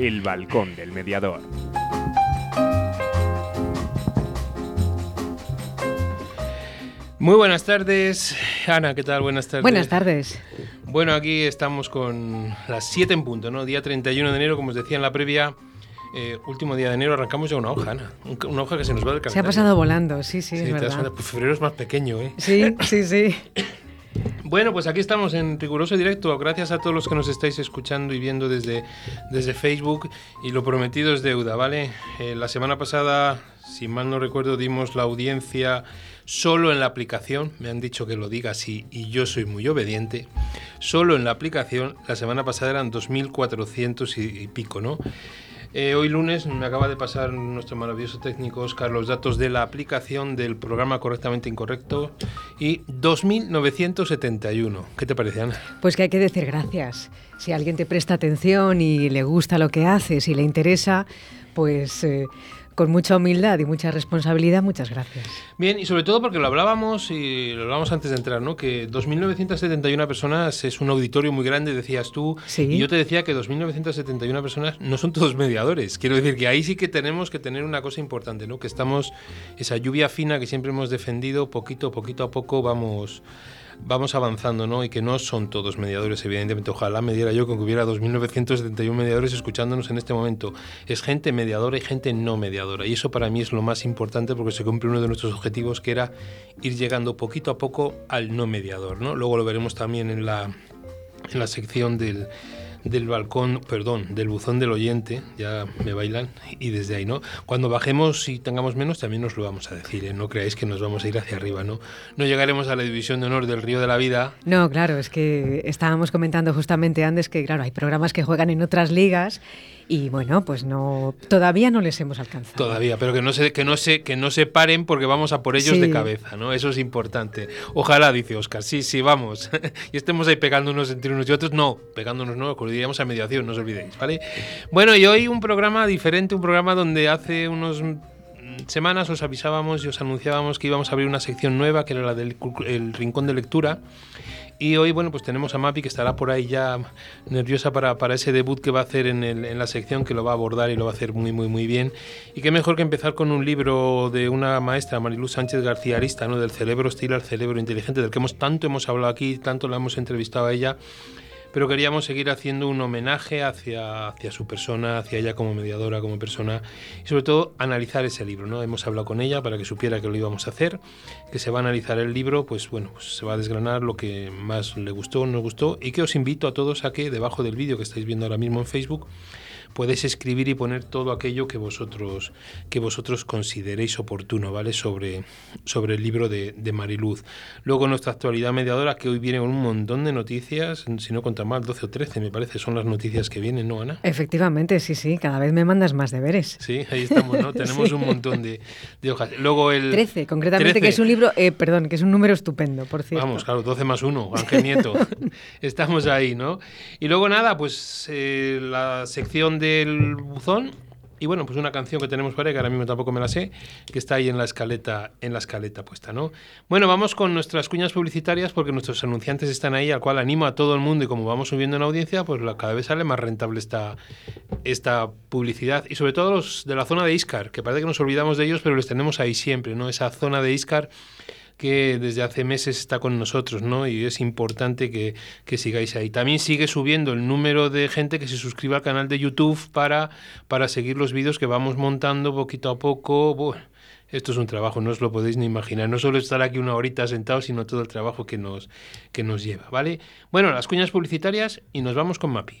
El balcón del mediador. Muy buenas tardes. Ana, ¿qué tal? Buenas tardes. Buenas tardes. Bueno, aquí estamos con las 7 en punto, ¿no? Día 31 de enero, como os decía en la previa, eh, último día de enero, arrancamos ya una hoja, Ana. Una hoja que se nos va del calendario. Se ha pasado volando, sí, sí, es verdad. Pues febrero es más pequeño, ¿eh? Sí, sí, sí. Bueno, pues aquí estamos en riguroso directo. Gracias a todos los que nos estáis escuchando y viendo desde, desde Facebook. Y lo prometido es deuda, ¿vale? Eh, la semana pasada, si mal no recuerdo, dimos la audiencia solo en la aplicación. Me han dicho que lo diga así y yo soy muy obediente. Solo en la aplicación, la semana pasada eran 2.400 y pico, ¿no? Eh, hoy lunes me acaba de pasar nuestro maravilloso técnico Oscar los datos de la aplicación del programa Correctamente Incorrecto y 2.971. ¿Qué te parece, Ana? Pues que hay que decir gracias. Si alguien te presta atención y le gusta lo que haces y le interesa, pues... Eh, con mucha humildad y mucha responsabilidad, muchas gracias. Bien, y sobre todo porque lo hablábamos y lo hablábamos antes de entrar, ¿no? Que 2.971 personas es un auditorio muy grande, decías tú. Y yo te decía que 2.971 personas no son todos mediadores. Quiero decir que ahí sí que tenemos que tener una cosa importante, ¿no? Que estamos, esa lluvia fina que siempre hemos defendido, poquito, poquito a poco vamos vamos avanzando, ¿no? Y que no son todos mediadores, evidentemente. Ojalá me diera yo con que hubiera 2.971 mediadores escuchándonos en este momento. Es gente mediadora y gente no mediadora. Y eso para mí es lo más importante porque se cumple uno de nuestros objetivos, que era ir llegando poquito a poco al no mediador, ¿no? Luego lo veremos también en la, en la sección del del balcón, perdón, del buzón del oyente, ya me bailan, y desde ahí, ¿no? Cuando bajemos y tengamos menos, también nos lo vamos a decir, ¿eh? No creáis que nos vamos a ir hacia arriba, ¿no? No llegaremos a la división de honor del Río de la Vida. No, claro, es que estábamos comentando justamente antes que, claro, hay programas que juegan en otras ligas y bueno, pues no todavía no les hemos alcanzado. Todavía, pero que no se que no se que no se paren porque vamos a por ellos de cabeza, ¿no? Eso es importante. Ojalá dice Oscar. Sí, sí, vamos. y estemos ahí pegándonos entre unos y otros, no, pegándonos no, acudiríamos a mediación, no os olvidéis, ¿vale? Bueno, y hoy un programa diferente, un programa donde hace unos semanas os avisábamos y os anunciábamos que íbamos a abrir una sección nueva que era la del el rincón de lectura y hoy, bueno, pues tenemos a Mapi que estará por ahí ya nerviosa para, para ese debut que va a hacer en, el, en, la sección, que lo va a abordar y lo va a hacer muy, muy, muy bien. Y qué mejor que empezar con un libro de una maestra, Mariluz Sánchez García Arista, ¿no? del cerebro hostil al cerebro inteligente, del que hemos, tanto hemos hablado aquí, tanto la hemos entrevistado a ella pero queríamos seguir haciendo un homenaje hacia, hacia su persona, hacia ella como mediadora, como persona, y sobre todo analizar ese libro. ¿no? Hemos hablado con ella para que supiera que lo íbamos a hacer, que se va a analizar el libro, pues bueno, pues se va a desgranar lo que más le gustó, no gustó, y que os invito a todos a que debajo del vídeo que estáis viendo ahora mismo en Facebook, podéis escribir y poner todo aquello que vosotros, que vosotros consideréis oportuno, ¿vale? Sobre, sobre el libro de, de Mariluz. Luego nuestra actualidad mediadora, que hoy viene con un montón de noticias, si no conta mal, 12 o 13 me parece, son las noticias que vienen, ¿no, Ana? Efectivamente, sí, sí, cada vez me mandas más deberes. Sí, ahí estamos, ¿no? Tenemos un montón de, de, hojas. Luego el... 13, concretamente, que es un libro, eh, perdón, que es un número estupendo, por cierto. Vamos, claro, 12 más 1, Ángel Nieto. estamos ahí, ¿no? Y luego nada, pues eh, la sección del buzón y bueno, pues una canción que tenemos por ahí, que ahora mismo tampoco me la sé, que está ahí en la escaleta, en la escaleta puesta, ¿no? Bueno, vamos con nuestras cuñas publicitarias porque nuestros anunciantes están ahí, al cual animo a todo el mundo y como vamos subiendo en audiencia, pues cada vez sale más rentable esta, esta publicidad. Y sobre todo los de la zona de Iscar, que parece que nos olvidamos de ellos, pero les tenemos ahí siempre, ¿no? Esa zona de Iscar que desde hace meses está con nosotros, ¿no? Y es importante que, que, sigáis ahí. También sigue subiendo el número de gente que se suscribe al canal de YouTube para, para seguir los vídeos que vamos montando poquito a poco. Bueno, esto es un trabajo, no os lo podéis ni imaginar. No solo estar aquí una horita sentado, sino todo el trabajo que nos, que nos lleva, ¿vale? Bueno, las cuñas publicitarias y nos vamos con Mapi.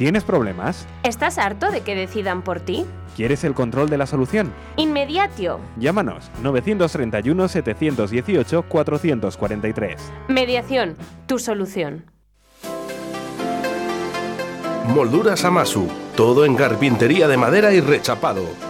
¿Tienes problemas? ¿Estás harto de que decidan por ti? ¿Quieres el control de la solución? Inmediatio. Llámanos 931 718 443. Mediación, tu solución. Molduras Amasu, todo en carpintería de madera y rechapado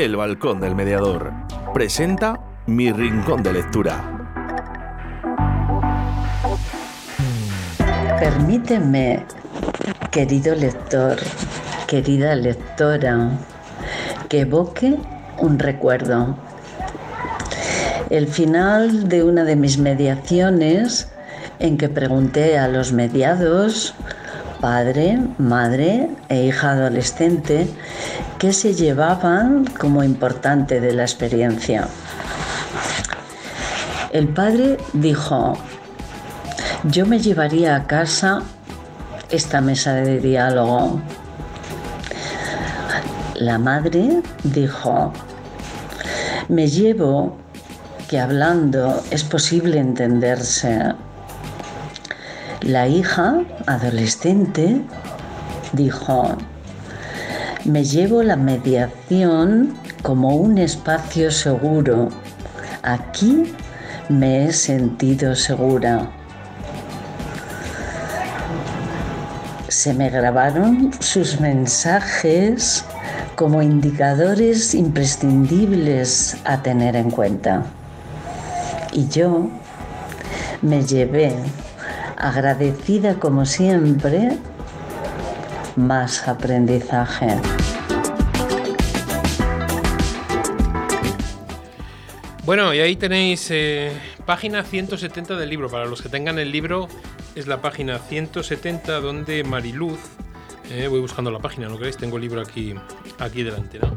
El Balcón del Mediador presenta Mi Rincón de Lectura. Permíteme, querido lector, querida lectora, que evoque un recuerdo. El final de una de mis mediaciones en que pregunté a los mediados, padre, madre e hija adolescente, qué se llevaban como importante de la experiencia. El padre dijo, yo me llevaría a casa esta mesa de diálogo. La madre dijo, me llevo que hablando es posible entenderse. La hija, adolescente, dijo, me llevo la mediación como un espacio seguro. Aquí me he sentido segura. Se me grabaron sus mensajes como indicadores imprescindibles a tener en cuenta. Y yo me llevé, agradecida como siempre, más aprendizaje. Bueno, y ahí tenéis eh, página 170 del libro. Para los que tengan el libro, es la página 170 donde Mariluz, eh, voy buscando la página, ¿no creéis? Tengo el libro aquí, aquí delante, ¿no?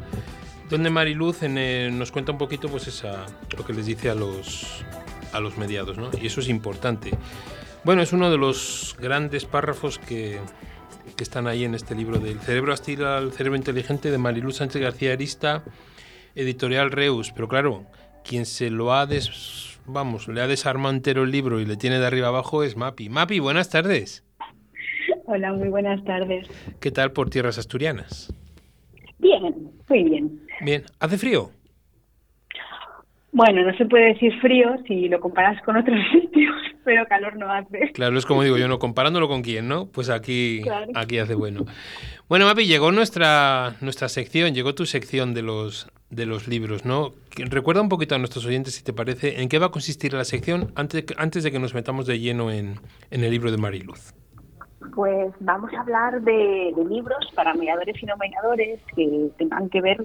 Donde Mariluz eh, nos cuenta un poquito pues esa, lo que les dice a los, a los mediados, ¿no? Y eso es importante. Bueno, es uno de los grandes párrafos que, que están ahí en este libro del cerebro hostil al cerebro inteligente de Mariluz Sánchez García Arista, editorial Reus. Pero claro, quien se lo ha des, vamos, le ha desarmado entero el libro y le tiene de arriba abajo es Mapi. Mapi, buenas tardes. Hola, muy buenas tardes. ¿Qué tal por tierras asturianas? Bien, muy bien. Bien, ¿hace frío? Bueno, no se puede decir frío si lo comparas con otros sitios, pero calor no hace. Claro, es como digo yo, no comparándolo con quién, ¿no? Pues aquí, Claro. aquí hace bueno. Bueno, Mapi, llegó nuestra, nuestra sección, llegó tu sección de los, de los libros, ¿no? Recuerda un poquito a nuestros oyentes, si te parece, en qué va a consistir la sección antes, antes de que nos metamos de lleno en, en el libro de Mariluz. Pues vamos a hablar de, de libros para mediadores y no mediadores que tengan que ver,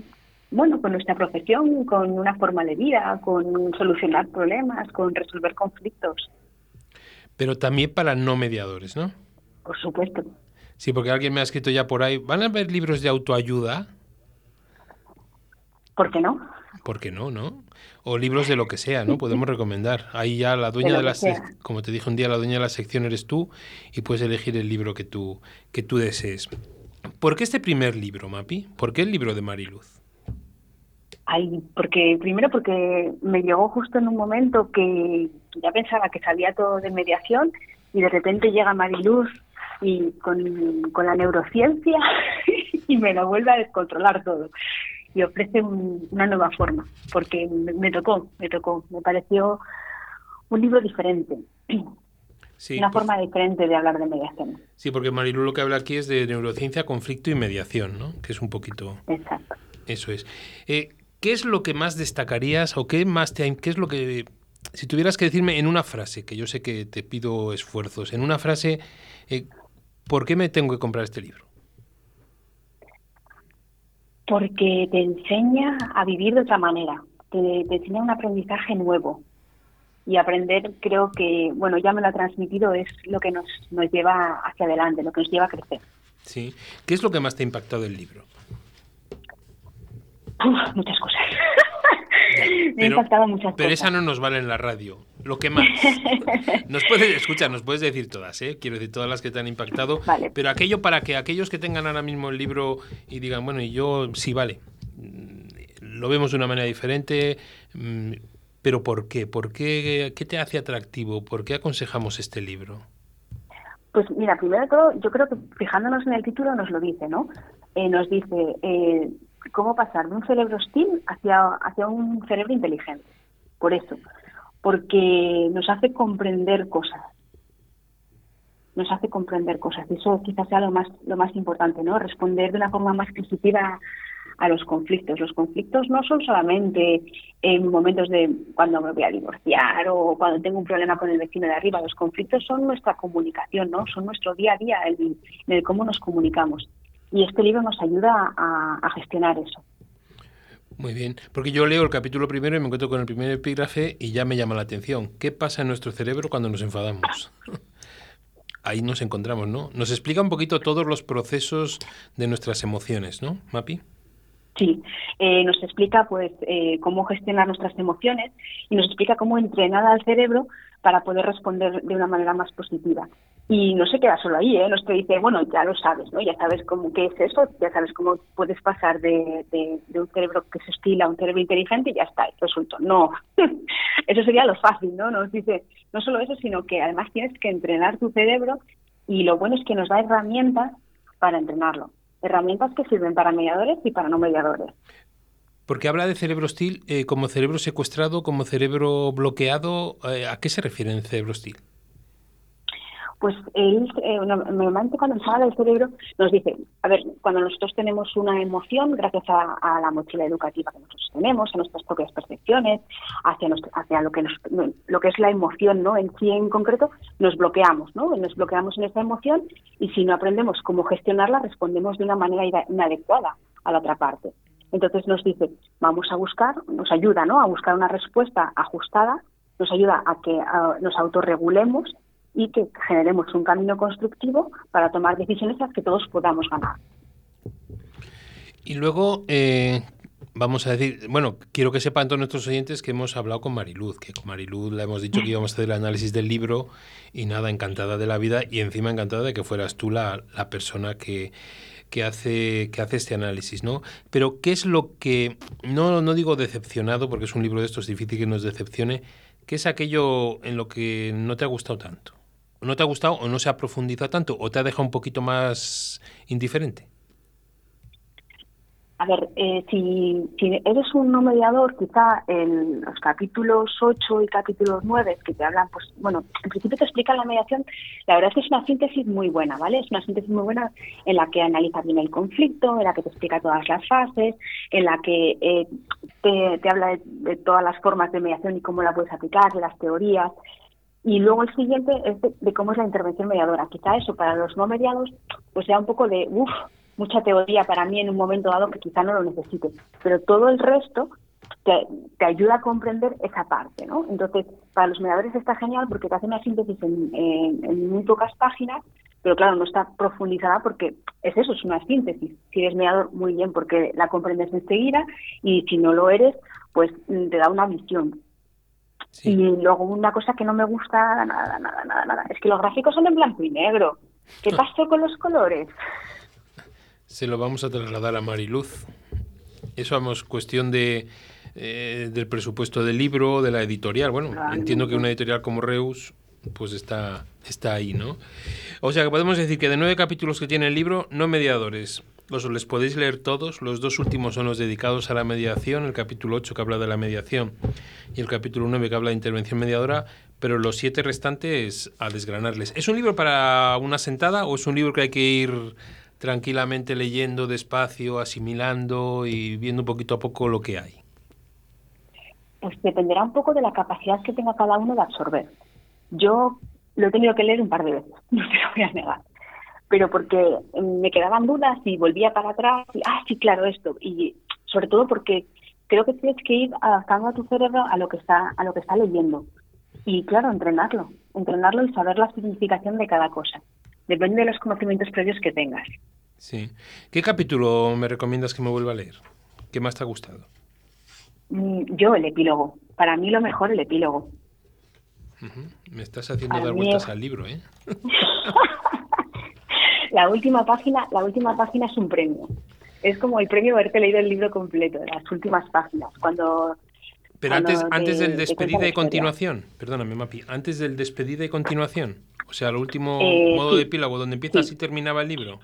bueno, con nuestra profesión, con una forma de vida, con solucionar problemas, con resolver conflictos, Pero también para no mediadores, ¿no? por supuesto. Sí, porque alguien me ha escrito ya por ahí, ¿van a haber libros de autoayuda? ¿Por qué no? ¿Por qué no, no? O libros de lo que sea, ¿no? Podemos recomendar. Ahí ya la dueña lo de, la como te dije un día, la dueña de la sección eres tú y puedes elegir el libro que tú, que tú desees. ¿Por qué este primer libro, Mapi? ¿Por qué el libro de Mariluz? Ay, porque primero porque me llegó justo en un momento que ya pensaba que sabía todo de mediación y de repente llega Mariluz y con, con la neurociencia y me lo vuelve a descontrolar todo y ofrece un- una nueva forma porque me, me tocó, me tocó, me pareció un libro diferente, Sí, una pues- forma diferente de hablar de mediación. sí, porque Mariluz lo que habla aquí es de neurociencia, conflicto y mediación, ¿no? Que es un poquito... Exacto. Eso es. Eh, ¿Qué es lo que más destacarías o qué más te, qué es lo que si tuvieras que decirme en una frase, que yo sé que te pido esfuerzos, en una frase, eh, ¿por qué me tengo que comprar este libro? Porque te enseña a vivir de otra manera, te, te enseña un aprendizaje nuevo. Y aprender, creo que, bueno, ya me lo ha transmitido, es lo que nos, nos lleva hacia adelante, lo que nos lleva a crecer. Sí. ¿Qué es lo que más te ha impactado del libro? Uf, muchas cosas. me ha Pero- impactado muchas Pero cosas. esa no nos vale en la radio. Lo que más. Nos puedes, escucha, nos puedes decir todas, ¿eh? Quiero decir todas las que te han impactado. Vale. Pero aquello para que aquellos que tengan ahora mismo el libro y digan, bueno, y yo sí, vale. mm, lo vemos de una manera diferente, mm, pero ¿por qué? ¿Por qué? ¿Qué te hace atractivo? ¿Por qué aconsejamos este libro? Pues mira, primero de todo, yo creo que fijándonos en el título nos lo dice, ¿no? Eh, nos dice eh, cómo pasar de un cerebro hostil hacia, hacia un cerebro inteligente. Por eso, porque nos hace comprender cosas. Nos hace comprender cosas. Y eso quizás sea lo más, lo más importante, ¿no? Responder de una forma más positiva a los conflictos. Los conflictos no son solamente en momentos de cuando me voy a divorciar o cuando tengo un problema con el vecino de arriba. Los conflictos son nuestra comunicación, ¿no? Son nuestro día a día, el, el cómo nos comunicamos. Y este libro nos ayuda a, a gestionar eso. Muy bien, porque yo leo el capítulo primero y me encuentro con el primer epígrafe y ya me llama la atención. ¿Qué pasa en nuestro cerebro cuando nos enfadamos? Ahí nos encontramos, ¿no? Nos explica un poquito todos los procesos de nuestras emociones, ¿no, Mapi? Sí, eh, nos explica pues eh, cómo gestionar nuestras emociones y nos explica cómo entrenar al cerebro para poder responder de una manera más positiva. Y no se queda solo ahí, ¿eh? Nos te dice, bueno, ya lo sabes, ¿no? Ya sabes cómo qué es eso, ya sabes cómo puedes pasar de, de, un cerebro que se estila a un cerebro inteligente y ya está, resultó. No, eso sería lo fácil, ¿no? Nos dice, no solo eso, sino que además tienes que entrenar tu cerebro y lo bueno es que nos da herramientas para entrenarlo herramientas que sirven para mediadores y para no mediadores. Porque habla de cerebro hostil eh, como cerebro secuestrado, como cerebro bloqueado. Eh, ¿A qué se refiere en cerebro hostil? pues eh, normalmente cuando nos habla del cerebro nos dice, a ver, cuando nosotros tenemos una emoción, gracias a, la mochila educativa que nosotros tenemos, a nuestras propias percepciones, hacia, hacia lo que lo que es la emoción, ¿no? En sí en concreto, nos bloqueamos, ¿no? Nos bloqueamos en esa emoción y si no aprendemos cómo gestionarla, respondemos de una manera inadecuada a la otra parte. Entonces nos dice, vamos a buscar, nos ayuda, ¿no? A buscar una respuesta ajustada, nos ayuda a que nos autorregulemos y que generemos un camino constructivo para tomar decisiones a las que todos podamos ganar. Y luego, eh, vamos a decir, bueno, quiero que sepan todos nuestros oyentes que hemos hablado con Mariluz, que con Mariluz le hemos dicho que íbamos a hacer el análisis del libro y nada, encantada de la vida y encima encantada de que fueras tú la, la persona que, que hace, que hace este análisis, ¿no? Pero, ¿qué es lo que, no, no digo decepcionado, porque es un libro de estos difícil que nos decepcione, ¿qué es aquello en lo que no te ha gustado tanto? no te ha gustado o no se ha profundizado tanto o te ha dejado un poquito más indiferente? A ver, eh, si, eres un no mediador, quizá en los capítulos 8 y capítulos 9 que te hablan, pues bueno, en principio te explican la mediación, la verdad es que es una síntesis muy buena, ¿vale? Es una síntesis muy buena en la que analiza bien el conflicto, en la que te explica todas las fases, en la que eh, te, habla de, de, todas las formas de mediación y cómo la puedes aplicar, de las teorías, y luego el siguiente es de, cómo es la intervención mediadora. Quizá eso para los no mediados pues sea un poco de, uff, mucha teoría para mí en un momento dado que quizá no lo necesite. Pero todo el resto te, te, ayuda a comprender esa parte, ¿no? Entonces, para los mediadores está genial porque te hace una síntesis en, en, muy pocas páginas, pero claro, no está profundizada porque es eso, es una síntesis. Si eres mediador, muy bien, porque la comprendes enseguida y si no lo eres, pues te da una visión. Y luego una cosa que no me gusta nada, nada, nada, nada, es que los gráficos son en blanco y negro. ¿Qué pasó con los colores? Se lo vamos a trasladar a Mariluz. Eso vamos, cuestión de eh, del presupuesto del libro, de la editorial. Bueno, entiendo que una editorial como Reus pues está, está ahí, ¿no? O sea que podemos decir que de nueve capítulos que tiene el libro, no mediadores, los les podéis leer todos. Los dos últimos son los dedicados a la mediación, el capítulo 8 que habla de la mediación y el capítulo 9 que habla de intervención mediadora, pero los siete restantes a desgranarles. ¿Es un libro para una sentada o es un libro que hay que ir tranquilamente leyendo despacio, asimilando y viendo poquito a poco lo que hay? Pues dependerá un poco de la capacidad que tenga cada uno de absorber. Yo lo he tenido que leer un par de veces, no te lo voy a negar pero porque me quedaban dudas y volvía para atrás y, ah, sí, claro, esto. Y sobre todo porque creo que tienes que ir adaptando a tu cerebro a lo que está, a lo que está leyendo. Y claro, entrenarlo, entrenarlo y saber la significación de cada cosa. Depende de los conocimientos previos que tengas. Sí. ¿Qué capítulo me recomiendas que me vuelva a leer? ¿Qué más te ha gustado? Mm, yo, el epílogo. Para mí lo mejor, el epílogo. Me estás haciendo dar vueltas al libro, ¿eh? la última página, la última página es un premio. es como el premio haberte leído el libro completo, las últimas páginas, cuando... Pero antes, antes del despedida y continuación, perdóname, Mapi, antes del despedida y continuación, o sea, el último eh, modo de epílogo, donde empieza así terminaba el libro.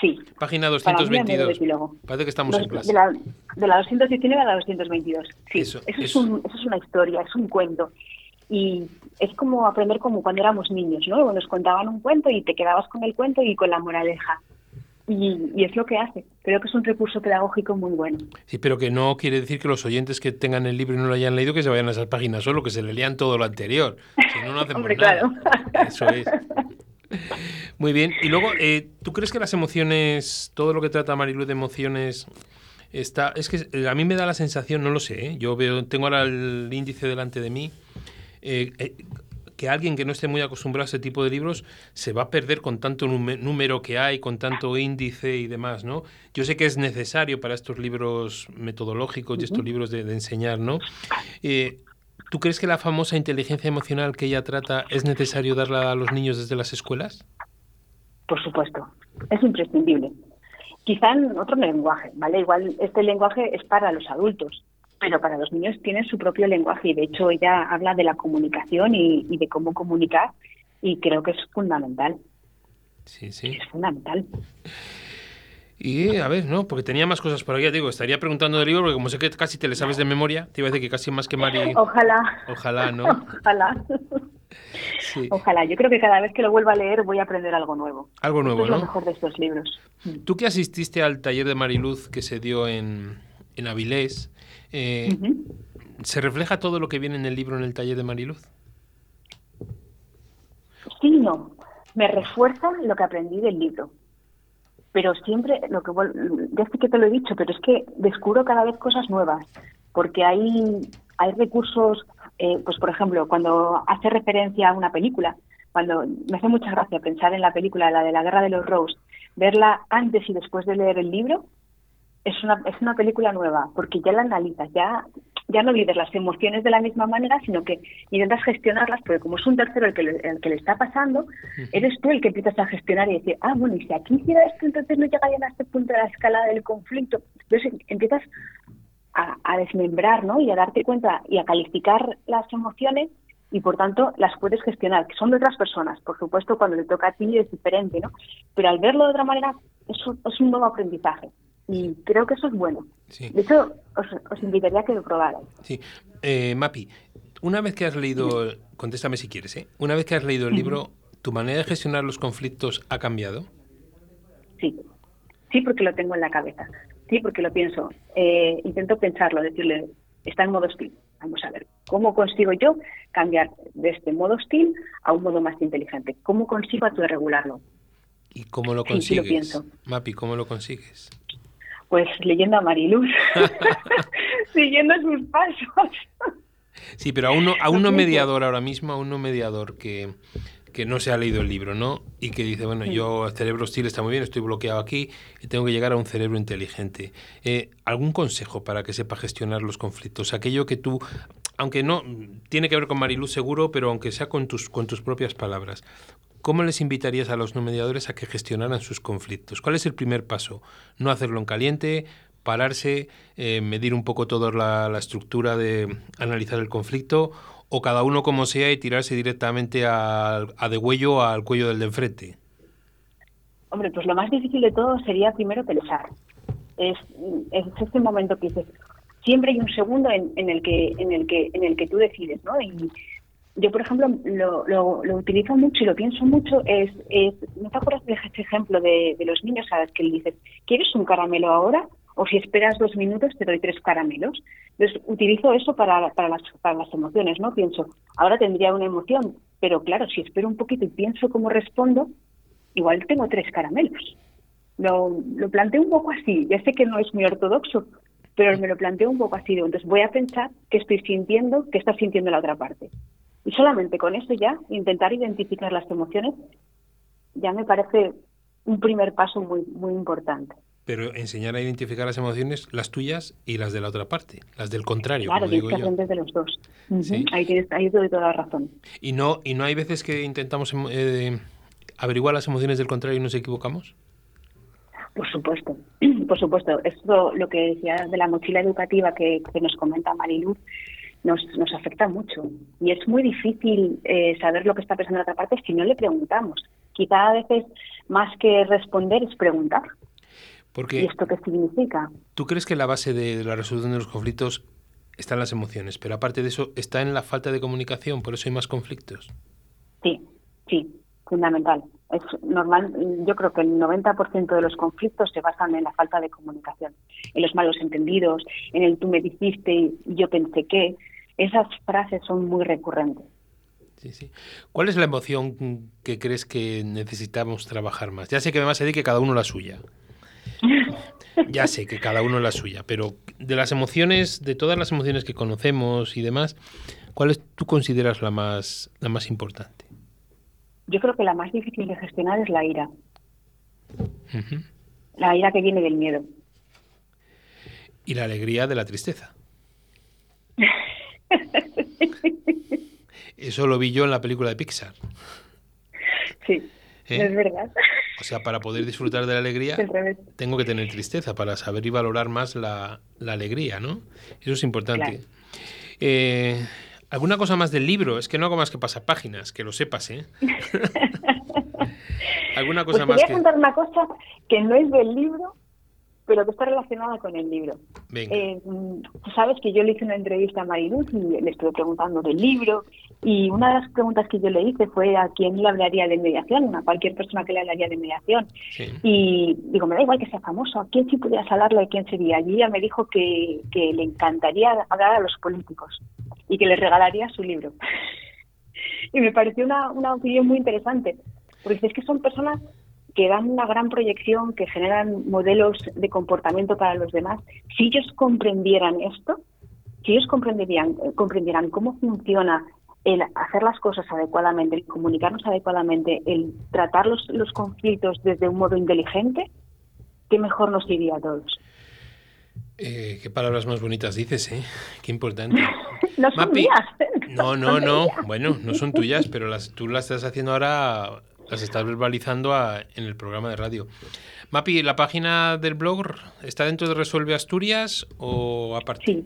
Sí. Página 222. Parece que estamos en clase. De la, de la 219 a la 222. Sí. Eso, eso, Es un, eso es una historia, es un cuento. Y es como aprender como cuando éramos niños, ¿no? Nos contaban un cuento y te quedabas con el cuento y con la moraleja. Y, es lo que hace. Creo que es un recurso pedagógico muy bueno. Sí, pero que no quiere decir que los oyentes que tengan el libro y no lo hayan leído que se vayan a esas páginas solo, que se le lean todo lo anterior. Si no, no hacemos Hombre, Claro. Eso es. Muy bien. Y luego, eh, ¿tú crees que las emociones, todo lo que trata Marilu de emociones, está. Es que eh, a mí me da la sensación, no lo sé, ¿eh? yo veo, tengo ahora el índice delante de mí. Que alguien que no esté muy acostumbrado a ese tipo de libros se va a perder con tanto número que hay, con tanto índice y demás, ¿no? Yo sé que es necesario para estos libros metodológicos y estos libros de, enseñar, ¿no? ¿Tú crees que la famosa inteligencia emocional que ella trata es necesario darla a los niños desde las escuelas? Por supuesto, es imprescindible. Quizá en otro lenguaje, ¿vale? Igual este lenguaje es para los adultos, pero para los niños tienen su propio lenguaje y de hecho ella habla de la comunicación y, y de cómo comunicar y creo que es fundamental. Sí, sí. Es fundamental. Y a ver, ¿no? Porque tenía más cosas por aquí, digo, estaría preguntando del libro, porque como sé que casi te le sabes de memoria, te iba a decir que casi más que Mari. Ojalá. Ojalá, ¿no? Ojalá. Sí. Ojalá. Yo creo que cada vez que lo vuelva a leer voy a aprender algo nuevo. Algo nuevo, es lo mejor de estos libros. Tú que asististe al taller de Mariluz que se dio en, en Avilés, eh, ¿se refleja todo lo que viene en el libro en el taller de Mariluz? Sí, no. Me refuerza lo que aprendí del libro pero siempre, lo que ya sé que te lo he dicho, pero es que descubro cada vez cosas nuevas, porque hay, hay recursos, eh, pues por ejemplo, cuando hace referencia a una película, cuando me hace mucha gracia pensar en la película, la de la Guerra de los Rose, verla antes y después de leer el libro, es una, es una película nueva, porque ya la analizas, ya ya no vives las emociones de la misma manera, sino que intentas gestionarlas, porque como es un tercero el que le, el que le está pasando, eres tú el que empiezas a gestionar y decir, ah, bueno, y si aquí hiciera esto, entonces no llegarían a este punto de la escala del conflicto. Entonces empiezas a, desmembrar, ¿no? Y a darte cuenta y a calificar las emociones y por tanto las puedes gestionar, que son de otras personas. Por supuesto, cuando le toca a ti es diferente, ¿no? Pero al verlo de otra manera es un, es un nuevo aprendizaje y creo que eso es bueno. De hecho, os, invitaría a que lo probarais. Sí. Eh, Mapi, una vez que has leído, contéstame si quieres, ¿eh? Una vez que has leído el libro, ¿tu manera de gestionar los conflictos ha cambiado? Sí, sí, porque lo tengo en la cabeza. Sí, porque lo pienso. Eh, intento pensarlo, decirle, está en modo hostil. Vamos a ver, ¿cómo consigo yo cambiar de este modo hostil a un modo más inteligente? ¿Cómo consigo regularlo? ¿Y cómo lo consigues? Mapi, ¿cómo lo consigues? Pues leyendo a Mariluz, siguiendo sus pasos. Sí, pero a uno, a uno mediador ahora mismo, a uno mediador que, que no se ha leído el libro, ¿no? Y que dice, bueno, yo, cerebro hostil está muy bien, estoy bloqueado aquí y tengo que llegar a un cerebro inteligente. Eh, ¿Algún consejo para que sepa gestionar los conflictos? Aquello que tú, aunque no, tiene que ver con Mariluz seguro, pero aunque sea con tus, con tus propias palabras. ¿Cómo les invitarías a los no mediadores a que gestionaran sus conflictos? ¿Cuál es el primer paso? No hacerlo en caliente, pararse, eh, medir un poco toda la, estructura de analizar el conflicto, o cada uno como sea y tirarse directamente a, a de huello al cuello del de enfrente. Hombre, pues lo más difícil de todo sería primero pensar. Es, es este momento que dices, siempre hay un segundo en, en, el que en el que en el que tú decides, ¿no? Yo, por ejemplo, lo, lo, utilizo mucho y lo pienso mucho, es, es ¿no te acuerdas de ese ejemplo de, los niños, sabes, que le dices, ¿quieres un caramelo ahora? O si esperas dos minutos, te doy tres caramelos. Entonces, utilizo eso para, para, las, para las emociones, ¿no? Pienso, ahora tendría una emoción, pero claro, si espero un poquito y pienso cómo respondo, igual tengo tres caramelos. Lo, lo planteo un poco así, ya sé que no es muy ortodoxo, pero me lo planteo un poco así. Entonces voy a pensar qué estoy sintiendo, qué está sintiendo la otra parte. Y solamente con eso ya, intentar identificar las emociones, ya me parece un primer paso muy, muy importante. Pero enseñar a identificar las emociones, las tuyas y las de la otra parte, las del contrario. Claro, como digo que aprender de los dos. Ahí tienes, ahí doy toda la razón. ¿Y no, y no hay veces que intentamos eh, averiguar las emociones del contrario y nos equivocamos? Por supuesto, por supuesto. Esto, lo que decía de la mochila educativa que, nos comenta Mariluz, nos, nos afecta mucho. Y es muy difícil eh, saber lo que está pensando la otra parte si no le preguntamos. Quizá a veces más que responder es preguntar. Porque ¿Y esto qué significa? ¿Tú crees que la base de la resolución de los conflictos está en las emociones, pero aparte de eso está en la falta de comunicación, por eso hay más conflictos? Sí, sí, fundamental. Es normal, yo creo que el 90% de los conflictos se basan en la falta de comunicación, en los malos entendidos, en el tú me dijiste y yo pensé que. Esas frases son muy recurrentes. Sí, sí. ¿Cuál es la emoción que crees que necesitamos trabajar más? Ya sé que me vas a decir que cada uno la suya. Ya sé que cada uno la suya, pero de las emociones, de todas las emociones que conocemos y demás, ¿cuál es, tú consideras la más, la más importante? Yo creo que la más difícil de gestionar es la ira. La ira que viene del miedo. Y la alegría de la tristeza. Eso lo vi yo en la película de Pixar. Sí, ¿Eh? es verdad. O sea, para poder disfrutar de la alegría, tengo que tener tristeza para saber y valorar más la, alegría, ¿no? Eso es importante. Eh, ¿Alguna cosa más del libro? Es que no hago más que pasar páginas, que lo sepas, ¿eh? ¿Alguna cosa pues más? Voy a contar una cosa que no es del libro, pero que está relacionada con el libro. Eh, sabes que yo le hice una entrevista a Mariluz y le estuve preguntando del libro y una de las preguntas que yo le hice fue a quién le hablaría de mediación, a cualquier persona que le hablaría de mediación. Y digo, me da igual que sea famoso, ¿a quién sí pudieras hablarle y quién sería? Y ella me dijo que, que le encantaría hablar a los políticos y que le regalaría su libro. y me pareció una, una opinión muy interesante, porque es que son personas que dan una gran proyección, que generan modelos de comportamiento para los demás, si ellos comprendieran esto, si ellos comprenderían, comprendieran cómo funciona el hacer las cosas adecuadamente, el comunicarnos adecuadamente, el tratar los, los conflictos desde un modo inteligente, qué mejor nos iría a todos. Eh, qué palabras más bonitas dices, ¿eh? Qué importante. no son mías. No, no, no. Bueno, no son tuyas, pero las, tú las estás haciendo ahora las estás verbalizando en el programa de radio. Mapi, ¿la página del blog está dentro de Resuelve Asturias o aparte? Sí,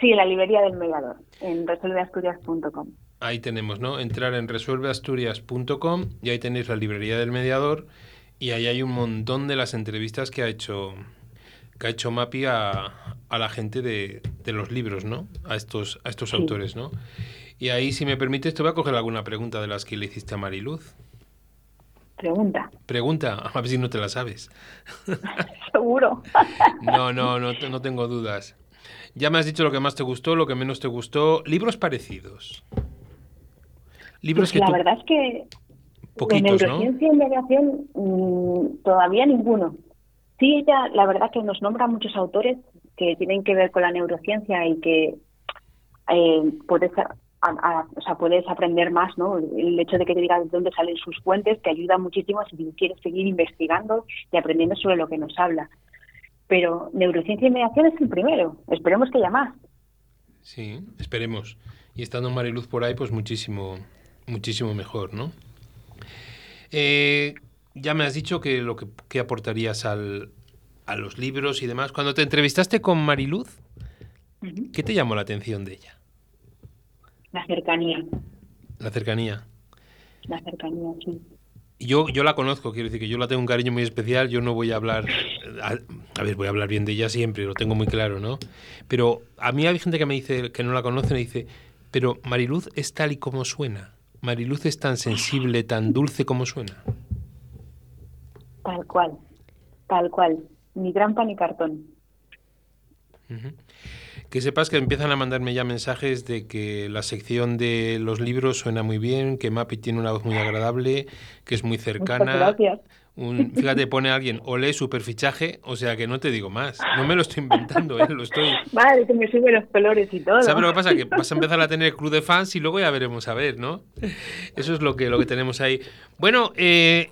sí, en la librería del mediador, en resuelveasturias.com. Ahí tenemos, ¿no? Entrar en resuelveasturias.com y ahí tenéis la librería del mediador y ahí hay un montón de las entrevistas que ha hecho que ha hecho Mapi a, la gente de, los libros, ¿no? A estos, a estos autores, ¿no? Y ahí, si me permites, te voy a coger alguna pregunta de las que le hiciste a Mariluz. Pregunta. Pregunta, a ver si no te la sabes. Seguro. no, no, no, no tengo dudas. Ya me has dicho lo que más te gustó, lo que menos te gustó. Libros parecidos. Libros pues que la verdad es que Poquitos, de neurociencia y mediación mm, todavía ninguno. Sí, ella, la verdad que nos nombra muchos autores que tienen que ver con la neurociencia y que eh, o sea, puedes aprender más, ¿no? El hecho de que te diga de dónde salen sus fuentes te ayuda muchísimo si quieres seguir investigando y aprendiendo sobre lo que nos habla. Pero neurociencia y mediación es el primero. Esperemos que haya más. Sí, esperemos. Y estando Mariluz por ahí, pues muchísimo, muchísimo mejor, ¿no? Eh, ya me has dicho que lo que, aportarías al, a los libros y demás. Cuando te entrevistaste con Mariluz, ¿qué te llamó la atención de ella? La cercanía. La cercanía. La cercanía, sí. Yo, yo la conozco, quiero decir que yo la tengo un cariño muy especial, yo no voy a hablar, a, ver, voy a hablar bien de ella siempre, lo tengo muy claro, ¿no? Pero a mí hay gente que me dice, que no la conoce, me dice, pero Mariluz es tal y como suena, Mariluz es tan sensible, tan dulce como suena. Tal cual, tal cual, ni trampa ni cartón que sepas que empiezan a mandarme ya mensajes de que la sección de los libros suena muy bien, que Mapi tiene una voz muy agradable, que es muy cercana. gracias. Un, fíjate, pone alguien, ole superfichaje, o sea que no te digo más. No me lo estoy inventando, ¿eh? lo estoy. Vale, que me suben los colores y todo. ¿Sabes lo que pasa? Que vas a empezar a tener club de fans y luego ya veremos a ver, ¿no? Eso es lo que, lo que tenemos ahí. Bueno, eh,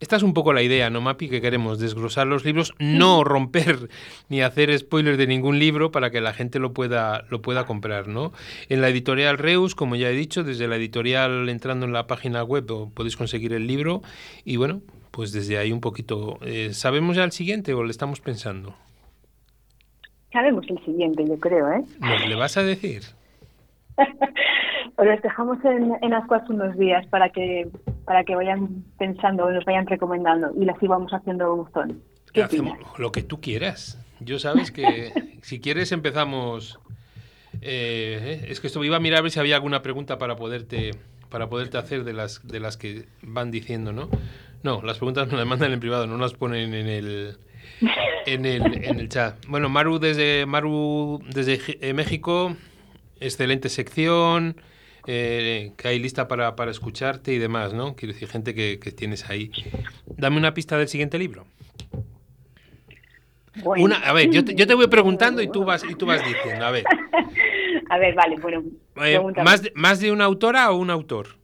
esta es un poco la idea, ¿no, Mapi? Que queremos desglosar los libros, no romper ni hacer spoilers de ningún libro para que la gente lo pueda, lo pueda comprar, ¿no? En la editorial Reus, como ya he dicho, desde la editorial entrando en la página web podéis conseguir el libro y bueno, pues desde ahí un poquito. Eh, ¿Sabemos ya el siguiente o le estamos pensando? Sabemos el siguiente, yo creo, ¿eh? ¿Nos le vas a decir? Os los dejamos en, en ascuas unos días para que para que vayan pensando nos vayan recomendando y así vamos haciendo un buzón. ¿Qué Hacemos lo que tú quieras. Yo sabes que si quieres empezamos. eh, es que esto iba a mirar a ver si había alguna pregunta para poderte para poderte hacer de las de las que van diciendo, ¿no? No, las preguntas nos las mandan en privado, no las ponen en el en el, en el chat. Bueno, Maru desde Maru desde eh, México, excelente sección. eh, que hay lista para, para escucharte y demás, ¿no? Quiero decir, gente que, que tienes ahí. Dame una pista del siguiente libro. Bueno. Una, a ver, yo te, yo te voy preguntando y tú vas y tú vas diciendo. A ver, A ver, vale, bueno, eh. ¿más, de, ¿más de una autora o un autor?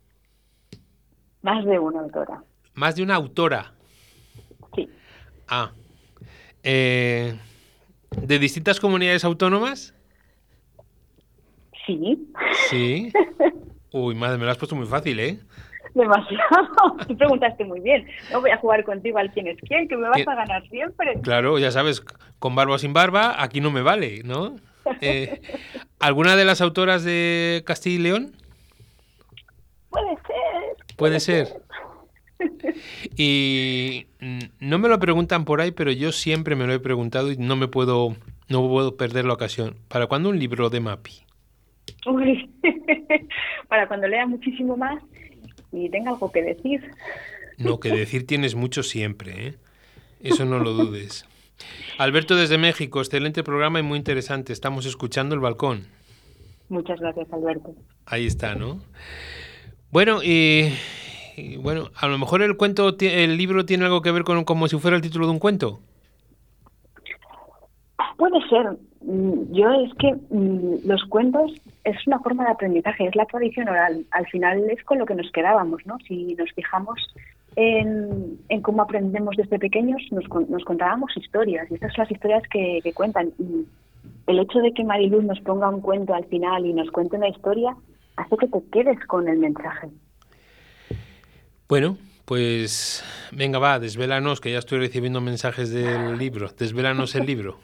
más de una autora. Más de una autora. Sí. Ah. Eh, ¿De distintas comunidades autónomas? Sí, Sí. Uy, madre, me lo has puesto muy fácil, ¿eh? demasiado. Tú preguntaste muy bien. No voy a jugar contigo al quién es quién, que me vas a ganar siempre. Claro, ya sabes, con barba o sin barba, aquí no me vale, ¿no? Eh, ¿Alguna de las autoras de Castilla y León? Puede ser. Puede ser. Y no me lo preguntan por ahí, pero yo siempre me lo he preguntado y no me puedo, no puedo perder la ocasión. ¿Para cuándo un libro de Mapi? Para cuando lea muchísimo más y tenga algo que decir. No, que decir tienes mucho siempre, ¿eh? Eso no lo dudes. Alberto desde México, excelente programa y muy interesante. Estamos escuchando el balcón. Muchas gracias, Alberto. Ahí está, ¿no? Bueno, y, y bueno, a lo mejor el cuento, el libro tiene algo que ver con como si fuera el título de un cuento. Puede ser. Mm, Yo es que mm, los cuentos es una forma de aprendizaje, es la tradición oral. Al final es con lo que nos quedábamos, ¿no? Si nos fijamos en, en cómo aprendemos desde pequeños, nos, nos contábamos historias y estas son las historias que, que cuentan. Y el hecho de que Mariluz nos ponga un cuento al final y nos cuente una historia hace que te quedes con el mensaje. Bueno, pues venga, va, desvélanos, que ya estoy recibiendo mensajes del libro. Desvélanos el libro.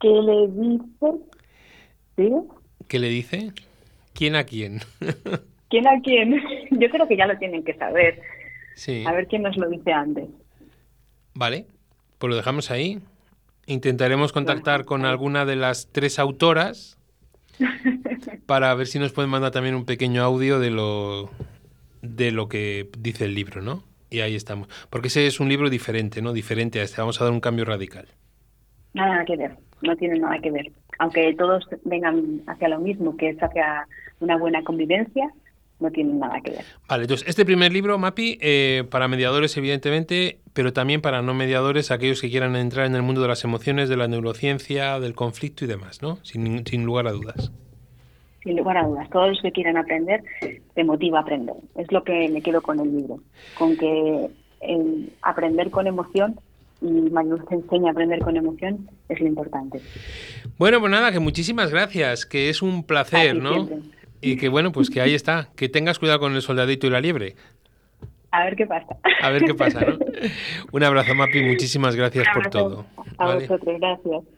¿Qué le dice? ¿Sí? ¿Qué le dice? ¿Quién a quién? ¿Quién a quién? Yo creo que ya lo tienen que saber. sí. A ver quién nos lo dice antes. Vale, pues lo dejamos ahí. Intentaremos contactar con alguna de las tres autoras para ver si nos pueden mandar también un pequeño audio de lo de lo que dice el libro, ¿no? Y ahí estamos. Porque ese es un libro diferente, ¿no? Diferente a este. Vamos a dar un cambio radical. Nada que ver, no tiene nada que ver. Aunque todos vengan hacia lo mismo, que es hacia una buena convivencia, no tienen nada que ver. Vale, entonces este primer libro, Mapi, eh, para mediadores evidentemente, pero también para no mediadores, aquellos que quieran entrar en el mundo de las emociones, de la neurociencia, del conflicto y demás, ¿no? Sin, sin lugar a dudas. Sin lugar a dudas, todos los que quieran aprender, te motiva a aprender. Es lo que me quedo con el libro, con que el aprender con emoción y Mariluz te enseña a aprender con emoción es lo importante. Bueno, pues nada, que muchísimas gracias, que es un placer, ¿no? siempre. Y que bueno, pues que ahí está, que tengas cuidado con el soldadito y la liebre. A ver qué pasa. A ver qué pasa, ¿no? Un abrazo, Mapi, muchísimas gracias por todo. A ¿vale? vosotros, gracias.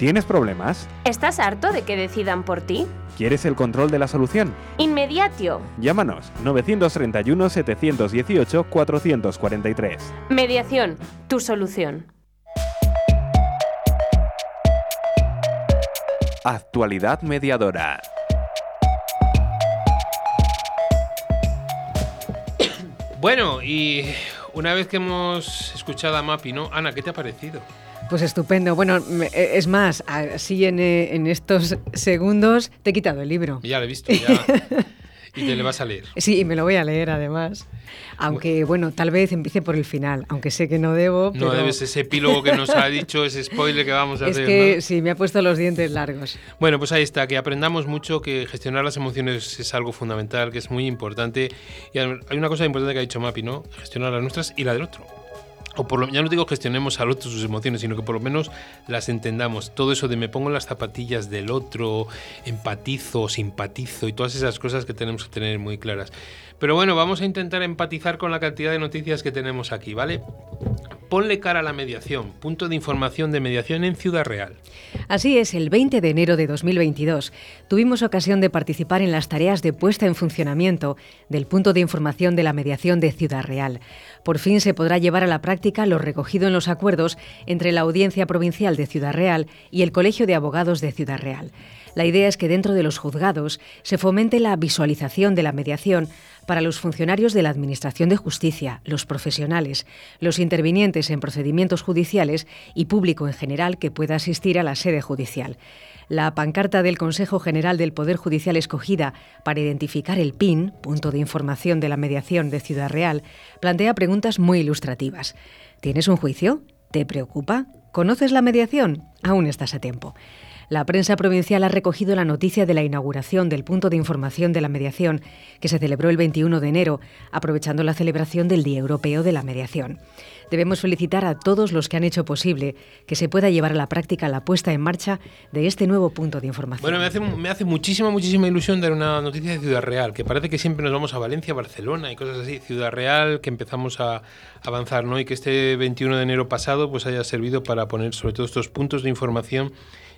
¿Tienes problemas? ¿Estás harto de que decidan por ti? ¿Quieres el control de la solución? Inmediatio. Llámanos 931-718-443. Mediación, tu solución. Actualidad mediadora. Bueno, y una vez que hemos escuchado a Mapi, ¿no? Ana, ¿qué te ha parecido? Pues estupendo. Bueno, e, es más, así en, eh, en estos segundos te he quitado el libro. Ya lo he visto, ya. Y te le vas a leer. Sí, y me lo voy a leer además. Aunque, bueno, tal vez empiece por el final, aunque sé que no debo. No debes ese epílogo que nos ha dicho, ese spoiler que vamos a hacer. Es que sí, me ha puesto los dientes largos. Bueno, pues ahí está, que aprendamos mucho, que gestionar las emociones es algo fundamental, que es muy importante. Y hay una cosa importante que ha dicho Mapi, ¿no? Gestionar las nuestras y la del otro o por lo, ya no digo gestionemos al otro sus emociones, sino que por lo menos las entendamos. Todo eso de me pongo las zapatillas del otro, empatizo, simpatizo y todas esas cosas que tenemos que tener muy claras. Pero bueno, vamos a intentar empatizar con la cantidad de noticias que tenemos aquí, ¿vale? Ponle cara a la mediación, punto de información de mediación en Ciudad Real. Así es, el 20 de enero de 2022 tuvimos ocasión de participar en las tareas de puesta en funcionamiento del punto de información de la mediación de Ciudad Real. Por fin se podrá llevar a la práctica lo recogido en los acuerdos entre la Audiencia Provincial de Ciudad Real y el Colegio de Abogados de Ciudad Real. La idea es que dentro de los juzgados se fomente la visualización de la mediación para los funcionarios de la Administración de Justicia, los profesionales, los intervinientes en procedimientos judiciales y público en general que pueda asistir a la sede judicial. La pancarta del Consejo General del Poder Judicial escogida para identificar el PIN, punto de información de la mediación de Ciudad Real, plantea preguntas muy ilustrativas. ¿Tienes un juicio? ¿Te preocupa? ¿Conoces la mediación? Aún estás a tiempo. La prensa provincial ha recogido la noticia de la inauguración del punto de información de la mediación, que se celebró el 21 de enero, aprovechando la celebración del Día Europeo de la Mediación. Debemos felicitar a todos los que han hecho posible que se pueda llevar a la práctica la puesta en marcha de este nuevo punto de información. Bueno, me hace, me muchísima, muchísima ilusión dar una noticia de Ciudad Real, que parece que siempre nos vamos a Valencia, Barcelona y cosas así. Ciudad Real, que empezamos a avanzar, ¿no? Y que este 21 de enero pasado pues haya servido para poner sobre todo estos puntos de información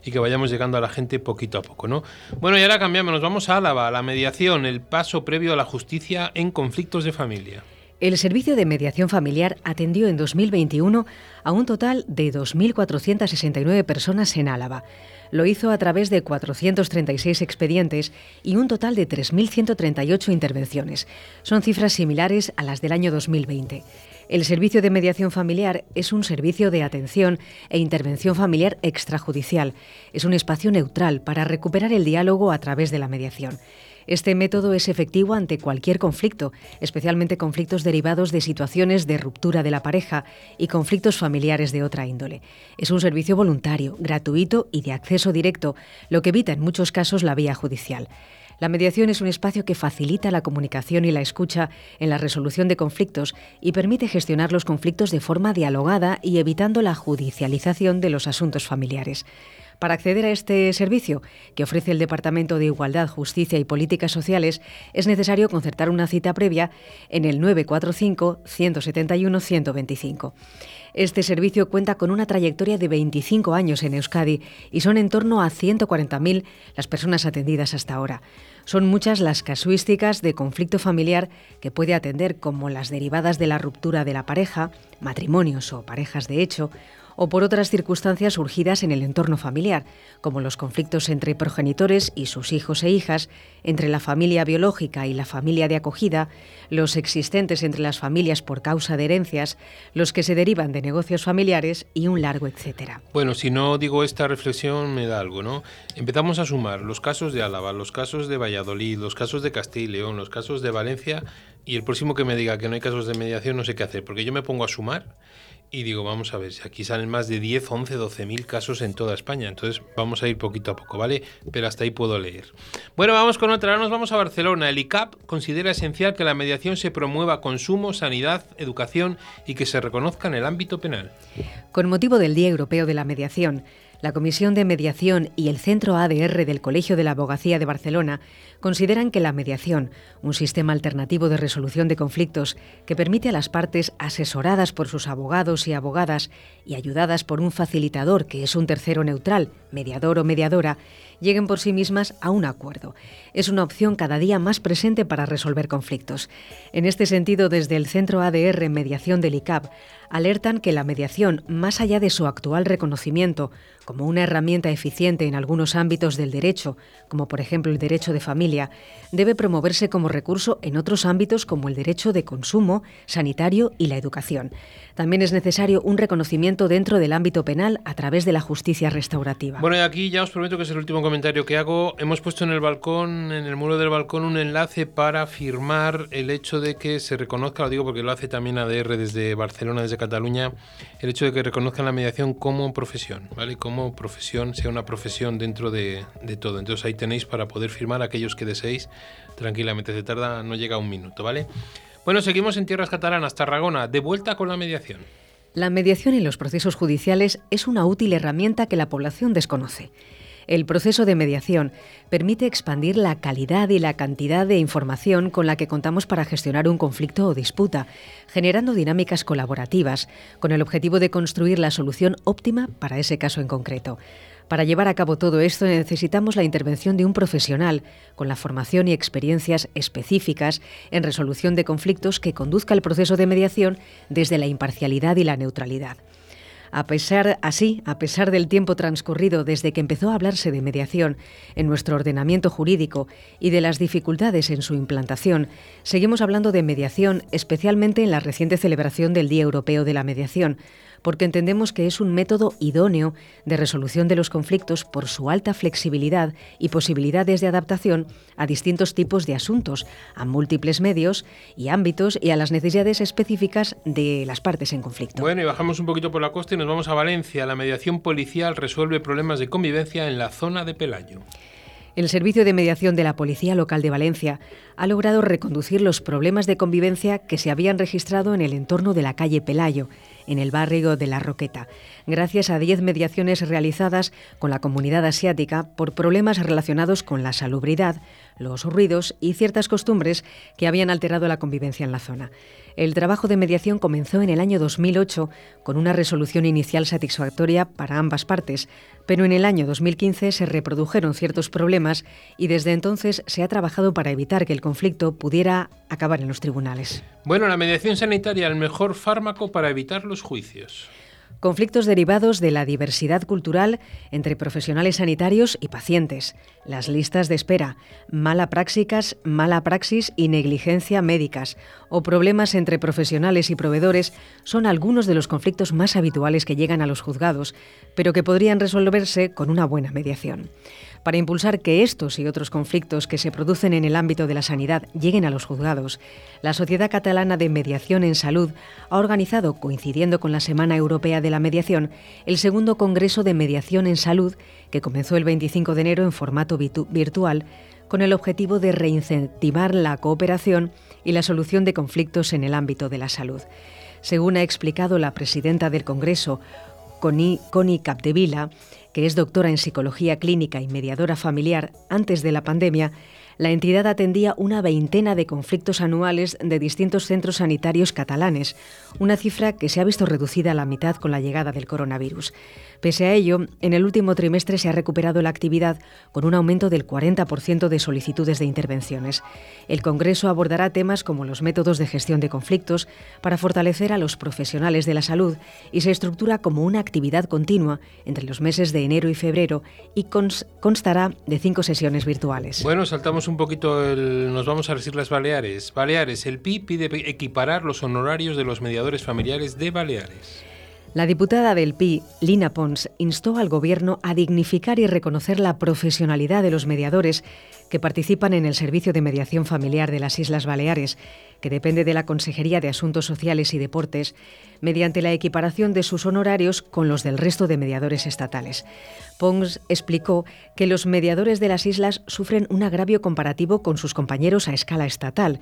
y que vayamos llegando a la gente poquito a poco, ¿no? Bueno, y ahora cambiamos, nos vamos a Álava, la mediación, el paso previo a la justicia en conflictos de familia. El Servicio de Mediación Familiar atendió en 2021 a un total de 2.469 personas en Álava. Lo hizo a través de 436 expedientes y un total de 3.138 intervenciones. Son cifras similares a las del año 2020. El Servicio de Mediación Familiar es un servicio de atención e intervención familiar extrajudicial. Es un espacio neutral para recuperar el diálogo a través de la mediación. Este método es efectivo ante cualquier conflicto, especialmente conflictos derivados de situaciones de ruptura de la pareja y conflictos familiares de otra índole. Es un servicio voluntario, gratuito y de acceso directo, lo que evita en muchos casos la vía judicial. La mediación es un espacio que facilita la comunicación y la escucha en la resolución de conflictos y permite gestionar los conflictos de forma dialogada y evitando la judicialización de los asuntos familiares. Para acceder a este servicio, que ofrece el Departamento de Igualdad, Justicia y Políticas Sociales, es necesario concertar una cita previa en el 945-171-125. Este servicio cuenta con una trayectoria de 25 años en Euskadi y son en torno a 140.000 las personas atendidas hasta ahora. Son muchas las casuísticas de conflicto familiar que puede atender, como las derivadas de la ruptura de la pareja, matrimonios o parejas de hecho, o por otras circunstancias surgidas en el entorno familiar, como los conflictos entre progenitores y sus hijos e hijas, entre la familia biológica y la familia de acogida, los existentes entre las familias por causa de herencias, los que se derivan de negocios familiares y un largo etcétera. Bueno, si no digo esta reflexión me da algo, ¿no? Empezamos a sumar los casos de Álava, los casos de Valladolid, los casos de Castilla y León, los casos de Valencia y el próximo que me diga que no hay casos de mediación no sé qué hacer, porque yo me pongo a sumar y digo, vamos a ver, si aquí salen más de 10, 11, 12 mil casos en toda España. Entonces vamos a ir poquito a poco, ¿vale? Pero hasta ahí puedo leer. Bueno, vamos con otra. Ahora nos vamos a Barcelona. El ICAP considera esencial que la mediación se promueva consumo, sanidad, educación y que se reconozca en el ámbito penal. Con motivo del Día Europeo de la Mediación, la Comisión de Mediación y el Centro ADR del Colegio de la Abogacía de Barcelona consideran que la mediación, un sistema alternativo de resolución de conflictos que permite a las partes asesoradas por sus abogados y abogadas y ayudadas por un facilitador que es un tercero neutral, mediador o mediadora, lleguen por sí mismas a un acuerdo. Es una opción cada día más presente para resolver conflictos. En este sentido, desde el Centro ADR Mediación del ICAP, alertan que la mediación, más allá de su actual reconocimiento como una herramienta eficiente en algunos ámbitos del derecho, como por ejemplo el derecho de familia, debe promoverse como recurso en otros ámbitos como el derecho de consumo, sanitario y la educación. También es necesario un reconocimiento dentro del ámbito penal a través de la justicia restaurativa. Bueno, y aquí ya os prometo que es el último comentario que hago. Hemos puesto en el balcón, en el muro del balcón, un enlace para firmar el hecho de que se reconozca, lo digo porque lo hace también ADR desde Barcelona, desde Cataluña, el hecho de que reconozcan la mediación como profesión, ¿vale? Como profesión, sea una profesión dentro de, de todo. Entonces ahí tenéis para poder firmar aquellos que deseéis tranquilamente. Se tarda, no llega a un minuto, ¿vale? Bueno, seguimos en tierras catalanas, Tarragona, de vuelta con la mediación. La mediación en los procesos judiciales es una útil herramienta que la población desconoce. El proceso de mediación permite expandir la calidad y la cantidad de información con la que contamos para gestionar un conflicto o disputa, generando dinámicas colaborativas, con el objetivo de construir la solución óptima para ese caso en concreto. Para llevar a cabo todo esto necesitamos la intervención de un profesional con la formación y experiencias específicas en resolución de conflictos que conduzca el proceso de mediación desde la imparcialidad y la neutralidad. A pesar así, a pesar del tiempo transcurrido desde que empezó a hablarse de mediación en nuestro ordenamiento jurídico y de las dificultades en su implantación, seguimos hablando de mediación, especialmente en la reciente celebración del Día Europeo de la Mediación, porque entendemos que es un método idóneo de resolución de los conflictos por su alta flexibilidad y posibilidades de adaptación a distintos tipos de asuntos, a múltiples medios y ámbitos y a las necesidades específicas de las partes en conflicto. Bueno, y bajamos un poquito por la costa y nos vamos a Valencia. La mediación policial resuelve problemas de convivencia en la zona de Pelayo. El Servicio de Mediación de la Policía Local de Valencia ha logrado reconducir los problemas de convivencia que se habían registrado en el entorno de la calle Pelayo, en el barrio de La Roqueta, gracias a 10 mediaciones realizadas con la comunidad asiática por problemas relacionados con la salubridad, los ruidos y ciertas costumbres que habían alterado la convivencia en la zona. El trabajo de mediación comenzó en el año 2008 con una resolución inicial satisfactoria para ambas partes, pero en el año 2015 se reprodujeron ciertos problemas y desde entonces se ha trabajado para evitar que el conflicto pudiera acabar en los tribunales. Bueno, la mediación sanitaria, el mejor fármaco para evitar los juicios. Conflictos derivados de la diversidad cultural entre profesionales sanitarios y pacientes, las listas de espera, mala prácticas, mala praxis y negligencia médicas o problemas entre profesionales y proveedores son algunos de los conflictos más habituales que llegan a los juzgados, pero que podrían resolverse con una buena mediación. Para impulsar que estos y otros conflictos que se producen en el ámbito de la sanidad lleguen a los juzgados, la Sociedad Catalana de Mediación en Salud ha organizado, coincidiendo con la Semana Europea de la Mediación, el segundo Congreso de Mediación en Salud, que comenzó el 25 de enero en formato virtual, con el objetivo de reincentivar la cooperación y la solución de conflictos en el ámbito de la salud. Según ha explicado la presidenta del Congreso, Connie Capdevila, que es doctora en psicología clínica y mediadora familiar antes de la pandemia, la entidad atendía una veintena de conflictos anuales de distintos centros sanitarios catalanes, una cifra que se ha visto reducida a la mitad con la llegada del coronavirus. Pese a ello, en el último trimestre se ha recuperado la actividad con un aumento del 40% de solicitudes de intervenciones. El Congreso abordará temas como los métodos de gestión de conflictos para fortalecer a los profesionales de la salud y se estructura como una actividad continua entre los meses de enero y febrero y constará de cinco sesiones virtuales. Bueno, saltamos un poquito, nos vamos a las Islas Baleares. Baleares, el PI pide equiparar los honorarios de los mediadores familiares de Baleares. La diputada del PI, Lina Pons, instó al Gobierno a dignificar y reconocer la profesionalidad de los mediadores que participan en el Servicio de Mediación Familiar de las Islas Baleares, que depende de la Consejería de Asuntos Sociales y Deportes, mediante la equiparación de sus honorarios con los del resto de mediadores estatales. Pons explicó que los mediadores de las islas sufren un agravio comparativo con sus compañeros a escala estatal,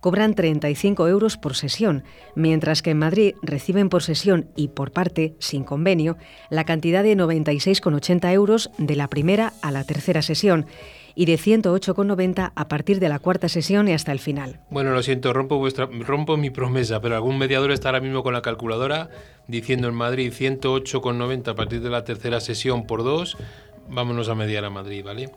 cobran 35 euros por sesión, mientras que en Madrid reciben por sesión y por parte, sin convenio, la cantidad de 96,80 euros de la primera a la tercera sesión y de 108,90 a partir de la cuarta sesión y hasta el final. Bueno, lo siento, rompo, vuestra, rompo mi promesa, pero algún mediador está ahora mismo con la calculadora diciendo en Madrid 108,90 a partir de la tercera sesión por dos, vámonos a mediar a Madrid, ¿vale?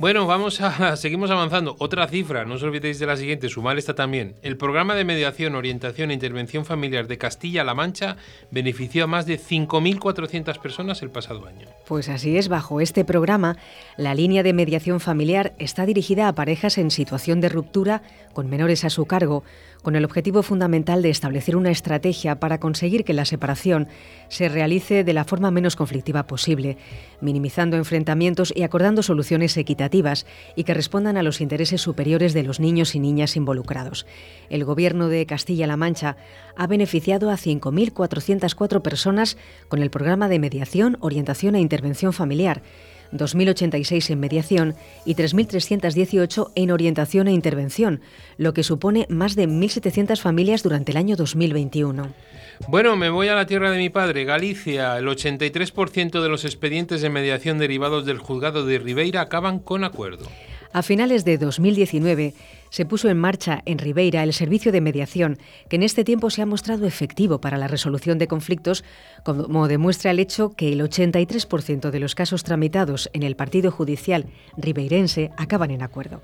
Bueno, vamos a seguimos avanzando. Otra cifra, no os olvidéis de la siguiente, sumar esta también. El programa de mediación, orientación e intervención familiar de Castilla-La Mancha benefició a más de 5.400 personas el pasado año. Pues así es, bajo este programa, la línea de mediación familiar está dirigida a parejas en situación de ruptura con menores a su cargo con el objetivo fundamental de establecer una estrategia para conseguir que la separación se realice de la forma menos conflictiva posible, minimizando enfrentamientos y acordando soluciones equitativas y que respondan a los intereses superiores de los niños y niñas involucrados. El Gobierno de Castilla-La Mancha ha beneficiado a 5.404 personas con el programa de mediación, orientación e intervención familiar 2.086 en mediación y 3.318 en orientación e intervención, lo que supone más de 1.700 familias durante el año 2021. Bueno, me voy a la tierra de mi padre, Galicia. El 83% de los expedientes de mediación derivados del juzgado de Ribeira acaban con acuerdo. A finales de 2019 se puso en marcha en Ribeira el servicio de mediación, que en este tiempo se ha mostrado efectivo para la resolución de conflictos, como demuestra el hecho que el 83% de los casos tramitados en el partido judicial ribeirense acaban en acuerdo.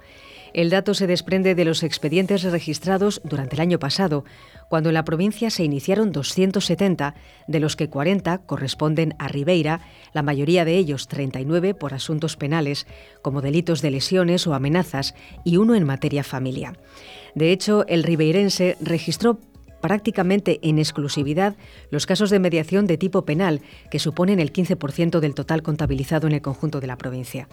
El dato se desprende de los expedientes registrados durante el año pasado, cuando en la provincia se iniciaron 270, de los que 40 corresponden a Ribeira, la mayoría de ellos 39 por asuntos penales, como delitos de lesiones o amenazas, y uno en materia familia. De hecho, el ribeirense registró prácticamente en exclusividad los casos de mediación de tipo penal, que suponen el 15% del total contabilizado en el conjunto de la provincia.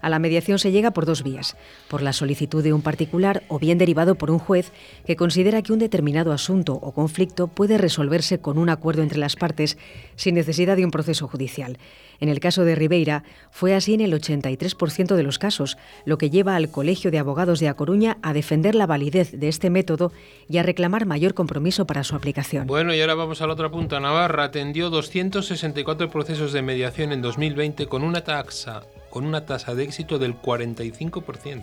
A la mediación se llega por dos vías, por la solicitud de un particular o bien derivado por un juez que considera que un determinado asunto o conflicto puede resolverse con un acuerdo entre las partes sin necesidad de un proceso judicial. En el caso de Ribeira fue así en el 83% de los casos, lo que lleva al Colegio de Abogados de A Coruña a defender la validez de este método y a reclamar mayor compromiso para su aplicación. Bueno, y ahora vamos a la otra punta. Navarra atendió 264 procesos de mediación en 2020 con una taxa con una tasa de éxito del 45%.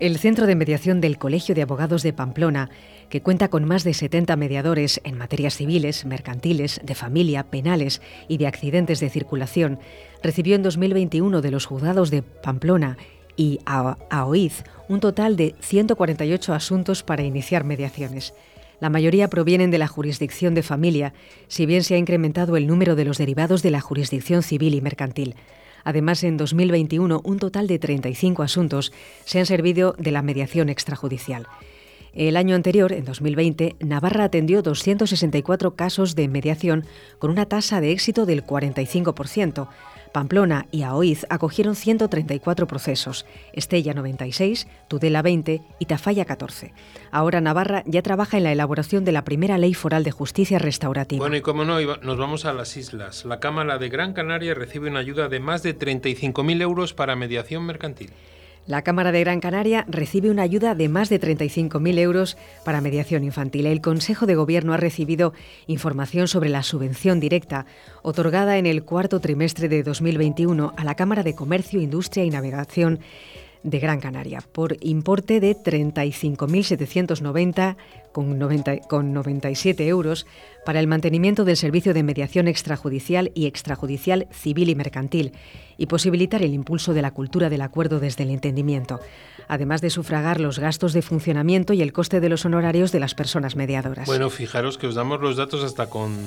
El Centro de Mediación del Colegio de Abogados de Pamplona, que cuenta con más de 70 mediadores en materias civiles, mercantiles, de familia, penales y de accidentes de circulación, recibió en 2021 de los juzgados de Pamplona y AOIZ un total de 148 asuntos para iniciar mediaciones. La mayoría provienen de la jurisdicción de familia, si bien se ha incrementado el número de los derivados de la jurisdicción civil y mercantil. Además, en 2021, un total de 35 asuntos se han servido de la mediación extrajudicial. El año anterior, en 2020, Navarra atendió 264 casos de mediación con una tasa de éxito del 45%, Pamplona y Aoiz acogieron 134 procesos, Estella 96, Tudela 20 y Tafalla 14. Ahora Navarra ya trabaja en la elaboración de la primera ley foral de justicia restaurativa. Bueno, y como no, nos vamos a las islas. La Cámara de Gran Canaria recibe una ayuda de más de 35.000 euros para mediación mercantil. La Cámara de Gran Canaria recibe una ayuda de más de 35.000 euros para mediación infantil. El Consejo de Gobierno ha recibido información sobre la subvención directa otorgada en el cuarto trimestre de 2021 a la Cámara de Comercio, Industria y Navegación de Gran Canaria por importe de 35.790 con, 97 euros para el mantenimiento del servicio de mediación extrajudicial y extrajudicial civil y mercantil y posibilitar el impulso de la cultura del acuerdo desde el entendimiento, además de sufragar los gastos de funcionamiento y el coste de los honorarios de las personas mediadoras. Bueno, fijaros que os damos los datos hasta con,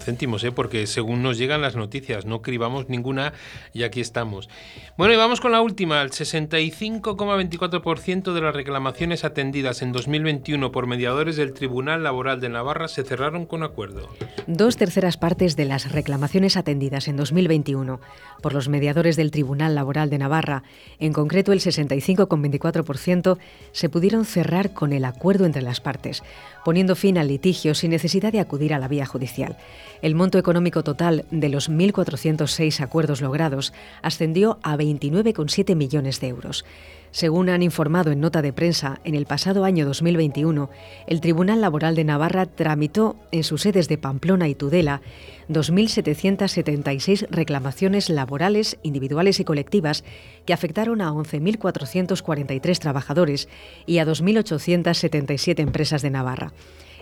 céntimos, ¿eh? porque según nos llegan las noticias, no cribamos ninguna y aquí estamos. Bueno, y vamos con la última. El 65,24% de las reclamaciones atendidas en 2021 por mediadores del Tribunal Laboral de Navarra se cerraron con acuerdo. Dos terceras partes de las reclamaciones atendidas en 2021 por los mediadores del Tribunal Laboral de Navarra, en concreto el 65,24%, se pudieron cerrar con el acuerdo entre las partes, poniendo fin al litigio sin necesidad de acudir a la vía judicial. El monto económico total de los 1.406 acuerdos logrados ascendió a 29,7 millones de euros. Según han informado en nota de prensa, en el pasado año 2021, el Tribunal Laboral de Navarra tramitó en sus sedes de Pamplona y Tudela 2.776 reclamaciones laborales, individuales y colectivas que afectaron a 11.443 trabajadores y a 2.877 empresas de Navarra.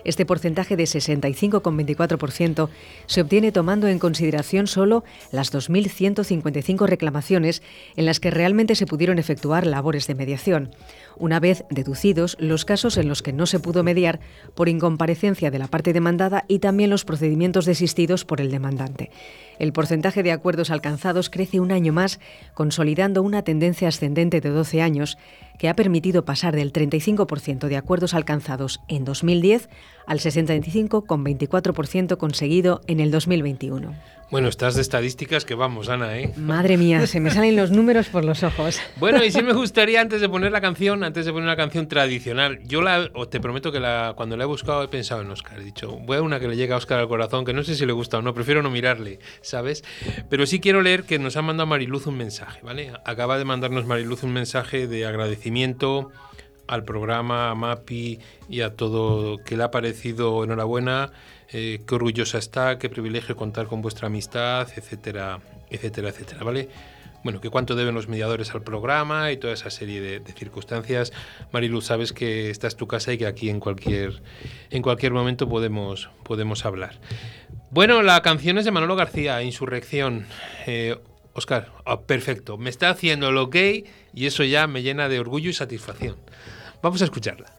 Este porcentaje de 65,24% se obtiene tomando en consideración solo las 2.155 reclamaciones en las que realmente se pudieron efectuar labores de mediación, una vez deducidos los casos en los que no se pudo mediar por incomparecencia de la parte demandada y también los procedimientos desistidos por el demandante. El porcentaje de acuerdos alcanzados crece un año más, consolidando una tendencia ascendente de 12 años que ha permitido pasar del 35% de acuerdos alcanzados en 2010 al 65,24% conseguido en el 2021. Bueno, estás de estadísticas que vamos, Ana, ¿eh? Madre mía, se me salen los números por los ojos. Bueno, y sí me gustaría, antes de poner la canción, antes de poner una canción tradicional, yo la, te prometo que la, cuando la he buscado he pensado en Oscar. He dicho, voy a una que le llega a Oscar al corazón, que no sé si le gusta o no, prefiero no mirarle, ¿sabes? Pero sí quiero leer que nos ha mandado Mariluz un mensaje, ¿vale? Acaba de mandarnos Mariluz un mensaje de agradecimiento al programa, a MAPI y a todo que le ha parecido enhorabuena eh, qué orgullosa está, qué privilegio contar con vuestra amistad, etcétera, etcétera, etcétera, ¿vale? Bueno, que cuánto deben los mediadores al programa y toda esa serie de, circunstancias. Marilu, sabes que esta es tu casa y que aquí en cualquier, en cualquier momento podemos, podemos hablar. Bueno, la canción es de Manolo García, Insurrección. Oscar, eh, ah, perfecto. Me está haciendo lo gay y eso ya me llena de orgullo y satisfacción. Vamos a escucharla.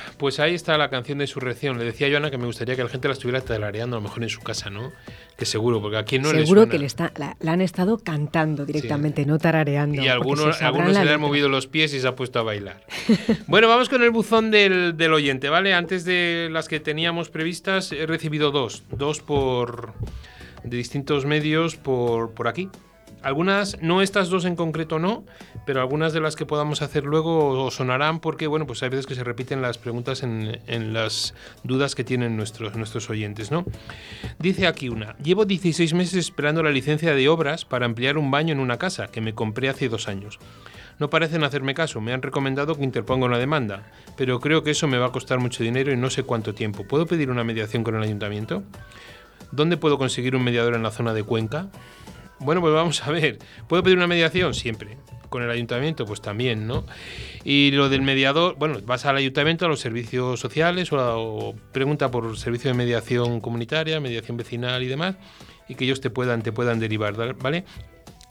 Pues ahí está la canción de Insurrección. Le decía a Joana que me gustaría que la gente la estuviera tarareando a lo mejor en su casa, ¿no? Que seguro, porque aquí no Seguro le que le está, la, la han estado cantando directamente, no tarareando. Y algunos, se algunos se le han movido los pies y se ha puesto a bailar. bueno, vamos con el buzón del, del oyente, ¿vale? Antes de las que teníamos previstas, he recibido dos. Dos por de distintos medios por, por aquí. Algunas, no estas dos en concreto no, pero algunas de las que podamos hacer luego os sonarán porque, bueno, pues hay veces que se repiten las preguntas en, en las dudas que tienen nuestros, nuestros oyentes, ¿no? Dice aquí una, llevo 16 meses esperando la licencia de obras para ampliar un baño en una casa que me compré hace dos años. No parecen hacerme caso, me han recomendado que interponga una demanda, pero creo que eso me va a costar mucho dinero y no sé cuánto tiempo. ¿Puedo pedir una mediación con el ayuntamiento? ¿Dónde puedo conseguir un mediador en la zona de Cuenca? Bueno, pues vamos a ver. ¿Puedo pedir una mediación? Siempre. Con el ayuntamiento, pues también, ¿no? Y lo del mediador, bueno, vas al ayuntamiento, a los servicios sociales o, a- o pregunta por servicio de mediación comunitaria, mediación vecinal y demás, y que ellos te puedan, te puedan derivar, ¿vale?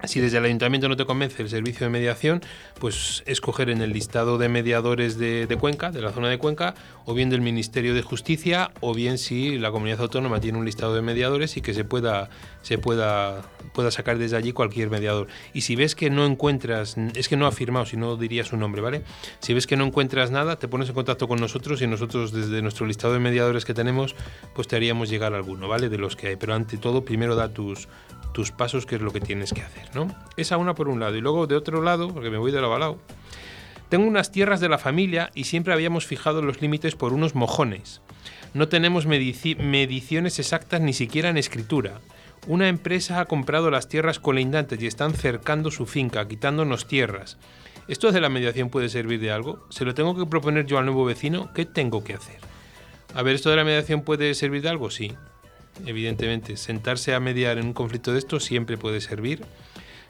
Si desde el ayuntamiento no te convence el servicio de mediación, pues escoger en el listado de mediadores de, de Cuenca, de la zona de Cuenca, o bien del Ministerio de Justicia, o bien si la comunidad autónoma tiene un listado de mediadores y que se pueda, se pueda, pueda sacar desde allí cualquier mediador. Y si ves que no encuentras, es que no ha firmado, si no diría su nombre, ¿vale? Si ves que no encuentras nada, te pones en contacto con nosotros y nosotros desde nuestro listado de mediadores que tenemos, pues te haríamos llegar alguno, ¿vale? De los que hay. Pero ante todo, primero da tus, tus pasos, que es lo que tienes que hacer, ¿no? Esa una por un lado. Y luego de otro lado, porque me voy de lado a lado, tengo unas tierras de la familia y siempre habíamos fijado los límites por unos mojones. No tenemos medici- mediciones exactas ni siquiera en escritura. Una empresa ha comprado las tierras colindantes y están cercando su finca, quitándonos tierras. ¿Esto de la mediación puede servir de algo? ¿Se lo tengo que proponer yo al nuevo vecino? ¿Qué tengo que hacer? A ver, ¿esto de la mediación puede servir de algo? Sí, evidentemente. Sentarse a mediar en un conflicto de estos siempre puede servir.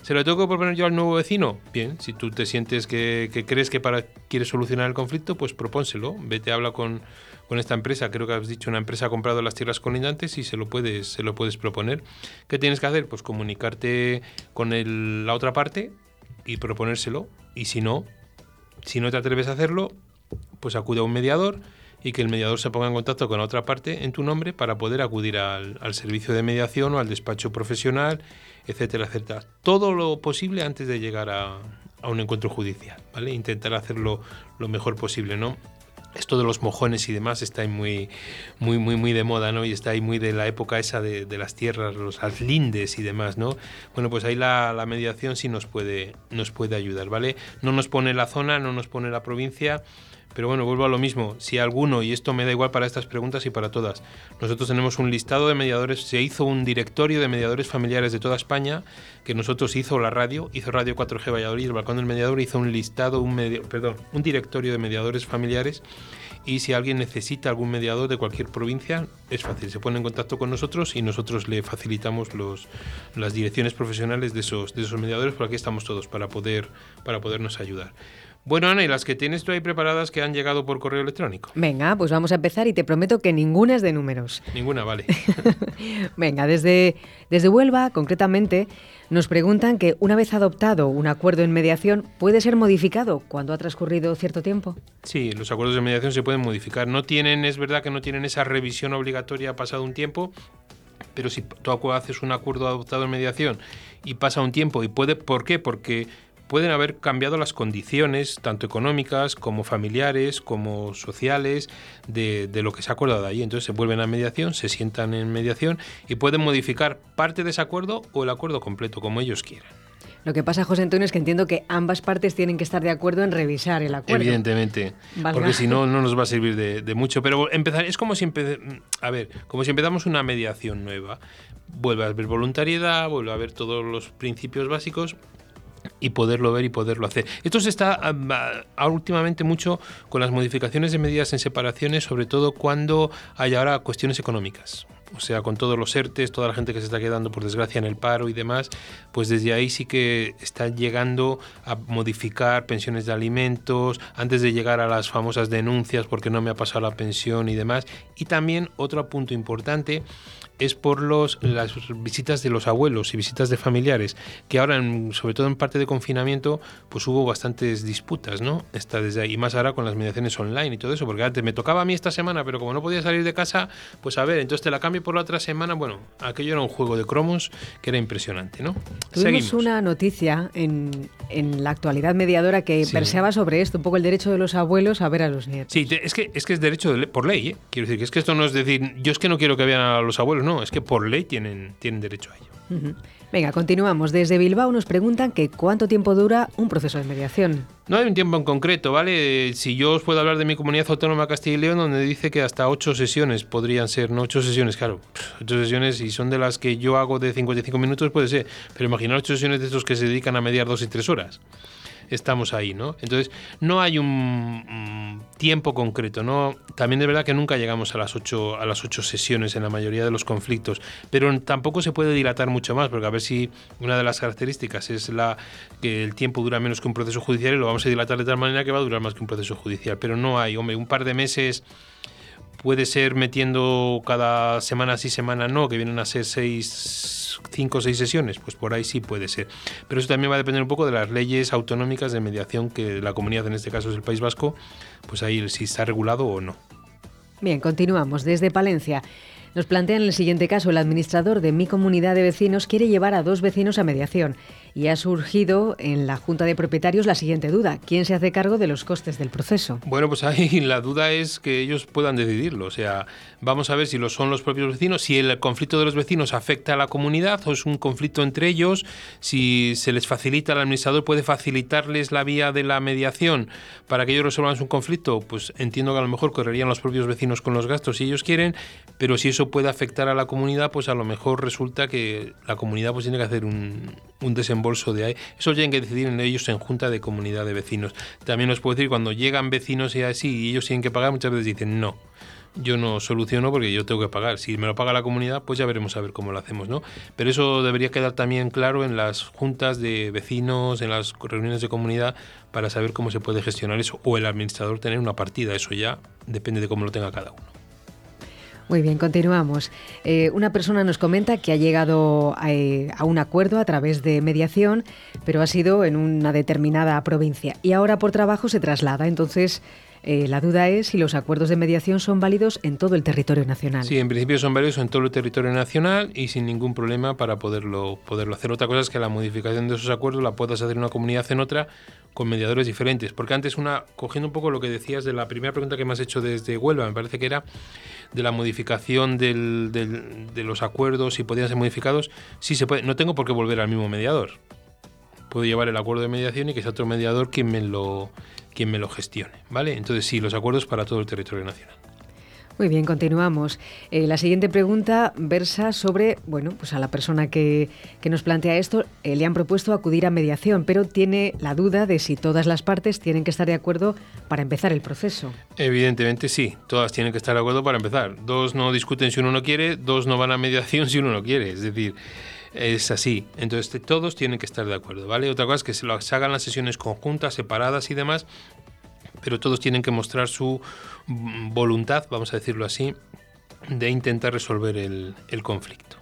¿Se lo tengo que proponer yo al nuevo vecino? Bien, si tú te sientes que, que crees que para quieres solucionar el conflicto, pues propónselo. Vete, habla con, con esta empresa. Creo que has dicho una empresa ha comprado las tierras colindantes y se lo puedes, se lo puedes proponer. ¿Qué tienes que hacer? Pues comunicarte con la otra parte y proponérselo. Y si no, si no te atreves a hacerlo, pues acude a un mediador y que el mediador se ponga en contacto con la otra parte en tu nombre para poder acudir al, al servicio de mediación o al despacho profesional, etcétera, etcétera. Todo lo posible antes de llegar a, a un encuentro judicial, ¿vale? Intentar hacerlo lo mejor posible, ¿no? Esto de los mojones y demás está ahí muy, muy, muy, muy de moda, ¿no? Y está ahí muy de la época esa de, las tierras, los lindes y demás, ¿no? Bueno, pues ahí la, la mediación sí nos puede, nos puede ayudar, ¿vale? No nos pone la zona, no nos pone la provincia, pero bueno, vuelvo a lo mismo. Si alguno, y esto me da igual para estas preguntas y para todas, nosotros tenemos un listado de mediadores, se hizo un directorio de mediadores familiares de toda España, que nosotros hizo la radio, hizo Radio 4G Valladolid, el Balcón del Mediador, hizo un listado, un medio, perdón, un directorio de mediadores familiares. Y si alguien necesita algún mediador de cualquier provincia, es fácil, se pone en contacto con nosotros y nosotros le facilitamos los, las direcciones profesionales de esos, de esos mediadores, por aquí estamos todos para, poder, para podernos ayudar. Bueno, Ana, y las que tienes tú ahí preparadas que han llegado por correo electrónico. Venga, pues vamos a empezar y te prometo que ninguna es de números. Ninguna, vale. Venga, desde, desde Huelva, concretamente, nos preguntan que una vez adoptado un acuerdo en mediación, ¿puede ser modificado cuando ha transcurrido cierto tiempo? Sí, los acuerdos de mediación se pueden modificar. No tienen, es verdad que no tienen esa revisión obligatoria pasado un tiempo, pero si tú haces un acuerdo adoptado en mediación y pasa un tiempo y puede, ¿por qué? Porque pueden haber cambiado las condiciones, tanto económicas como familiares, como sociales, de, de lo que se ha acordado ahí. Entonces se vuelven a mediación, se sientan en mediación y pueden modificar parte de ese acuerdo o el acuerdo completo, como ellos quieran. Lo que pasa, José Antonio, es que entiendo que ambas partes tienen que estar de acuerdo en revisar el acuerdo. Evidentemente, Valga. porque si no, no nos va a servir de, de mucho. Pero empezar, es como si, empe- a ver, como si empezamos una mediación nueva. Vuelve a haber voluntariedad, vuelve a haber todos los principios básicos y poderlo ver y poderlo hacer. Esto se está ah, últimamente mucho con las modificaciones de medidas en separaciones, sobre todo cuando hay ahora cuestiones económicas. o sea, con todos los ERTES, toda la gente que se está quedando por desgracia en el paro y demás, pues desde ahí sí que están llegando a modificar pensiones de alimentos, antes de llegar a las famosas denuncias porque no me ha pasado la pensión y demás. Y también otro punto importante es por los, las visitas de los abuelos y visitas de familiares, que ahora, sobre todo en parte de confinamiento, pues hubo bastantes disputas, ¿no? Está desde ahí, y más ahora con las mediaciones online y todo eso, porque antes me tocaba a mí esta semana, pero como no podía salir de casa, pues a ver, entonces te la cambio por la otra semana, bueno, aquello era un juego de cromos que era impresionante, ¿no? Tuvimos una noticia en, en, la actualidad mediadora que verseaba sobre esto, un poco el derecho de los abuelos a ver a los nietos. Sí, es que es, que es derecho por ley, ¿eh? Quiero decir, que es que esto no es decir, yo es que no quiero que vean a los abuelos, no, es que por ley tienen, tienen derecho a ello. Venga, continuamos. Desde Bilbao nos preguntan que cuánto tiempo dura un proceso de mediación. No hay un tiempo en concreto, ¿vale? Si yo os puedo hablar de mi comunidad autónoma Castilla y León, donde dice que hasta ocho sesiones podrían ser, no ocho sesiones, claro, ocho sesiones y son de las que yo hago de 55 minutos, puede ser, pero imaginar ocho sesiones de estos que se dedican a mediar dos y tres horas estamos ahí, ¿no? Entonces, no hay un tiempo concreto, ¿no? También de verdad que nunca llegamos a las ocho, a las ocho sesiones en la mayoría de los conflictos, pero tampoco se puede dilatar mucho más, porque a ver si una de las características es la que el tiempo dura menos que un proceso judicial y lo vamos a dilatar de tal manera que va a durar más que un proceso judicial, pero no hay, hombre, un par de meses puede ser metiendo cada semana sí, semana no, que vienen a ser seis, cinco o seis sesiones, pues por ahí sí puede ser. Pero eso también va a depender un poco de las leyes autonómicas de mediación que la comunidad, en este caso es el País Vasco, pues ahí si está regulado o no. Bien, continuamos. Desde Palencia. Nos plantean el siguiente caso. El administrador de mi comunidad de vecinos quiere llevar a dos vecinos a mediación y ha surgido en la Junta de Propietarios la siguiente duda. ¿Quién se hace cargo de los costes del proceso? Bueno, pues ahí la duda es que ellos puedan decidirlo. O sea, vamos a ver si lo son los propios vecinos, si el conflicto de los vecinos afecta a la comunidad o es un conflicto entre ellos, si se les facilita, el administrador puede facilitarles la vía de la mediación para que ellos resuelvan su conflicto, pues entiendo que a lo mejor correrían los propios vecinos con los gastos si ellos quieren, pero si eso puede afectar a la comunidad, pues a lo mejor resulta que la comunidad pues tiene que hacer un, un desembolso de ahí. Eso tienen que decidir en ellos en junta de comunidad de vecinos. También os puedo decir, cuando llegan vecinos y así y ellos tienen que pagar, muchas veces dicen no. Yo no soluciono porque yo tengo que pagar. Si me lo paga la comunidad, pues ya veremos a ver cómo lo hacemos, ¿no? Pero eso debería quedar también claro en las juntas de vecinos, en las reuniones de comunidad, para saber cómo se puede gestionar eso. O el administrador tener una partida, eso ya depende de cómo lo tenga cada uno. Muy bien, continuamos. Eh, una persona nos comenta que ha llegado eh, a, un acuerdo a través de mediación, pero ha sido en una determinada provincia y ahora por trabajo se traslada. Entonces, eh, la duda es si los acuerdos de mediación son válidos en todo el territorio nacional. Sí, en principio son válidos en todo el territorio nacional y sin ningún problema para poderlo, poderlo hacer. Otra cosa es que la modificación de esos acuerdos la puedas hacer en una comunidad en otra con mediadores diferentes. Porque antes, una cogiendo un poco lo que decías de la primera pregunta que me has hecho desde Huelva, me parece que era de la modificación del, de los acuerdos, si podían ser modificados, sí se puede. No tengo por qué volver al mismo mediador. Puedo llevar el acuerdo de mediación y que sea otro mediador quien me lo, quien me lo gestione. ¿vale? Entonces, sí, los acuerdos para todo el territorio nacional. Muy bien, continuamos. Eh, la siguiente pregunta versa sobre, bueno, pues a la persona que, nos plantea esto, eh, le han propuesto acudir a mediación, pero tiene la duda de si todas las partes tienen que estar de acuerdo para empezar el proceso. Evidentemente sí, todas tienen que estar de acuerdo para empezar. Dos no discuten si uno no quiere, dos no van a mediación si uno no quiere. Es decir, es así. Entonces todos tienen que estar de acuerdo, ¿vale? Otra cosa es que se, lo, hagan las sesiones conjuntas, separadas y demás, pero todos tienen que mostrar su voluntad, vamos a decirlo así, de intentar resolver el, el conflicto.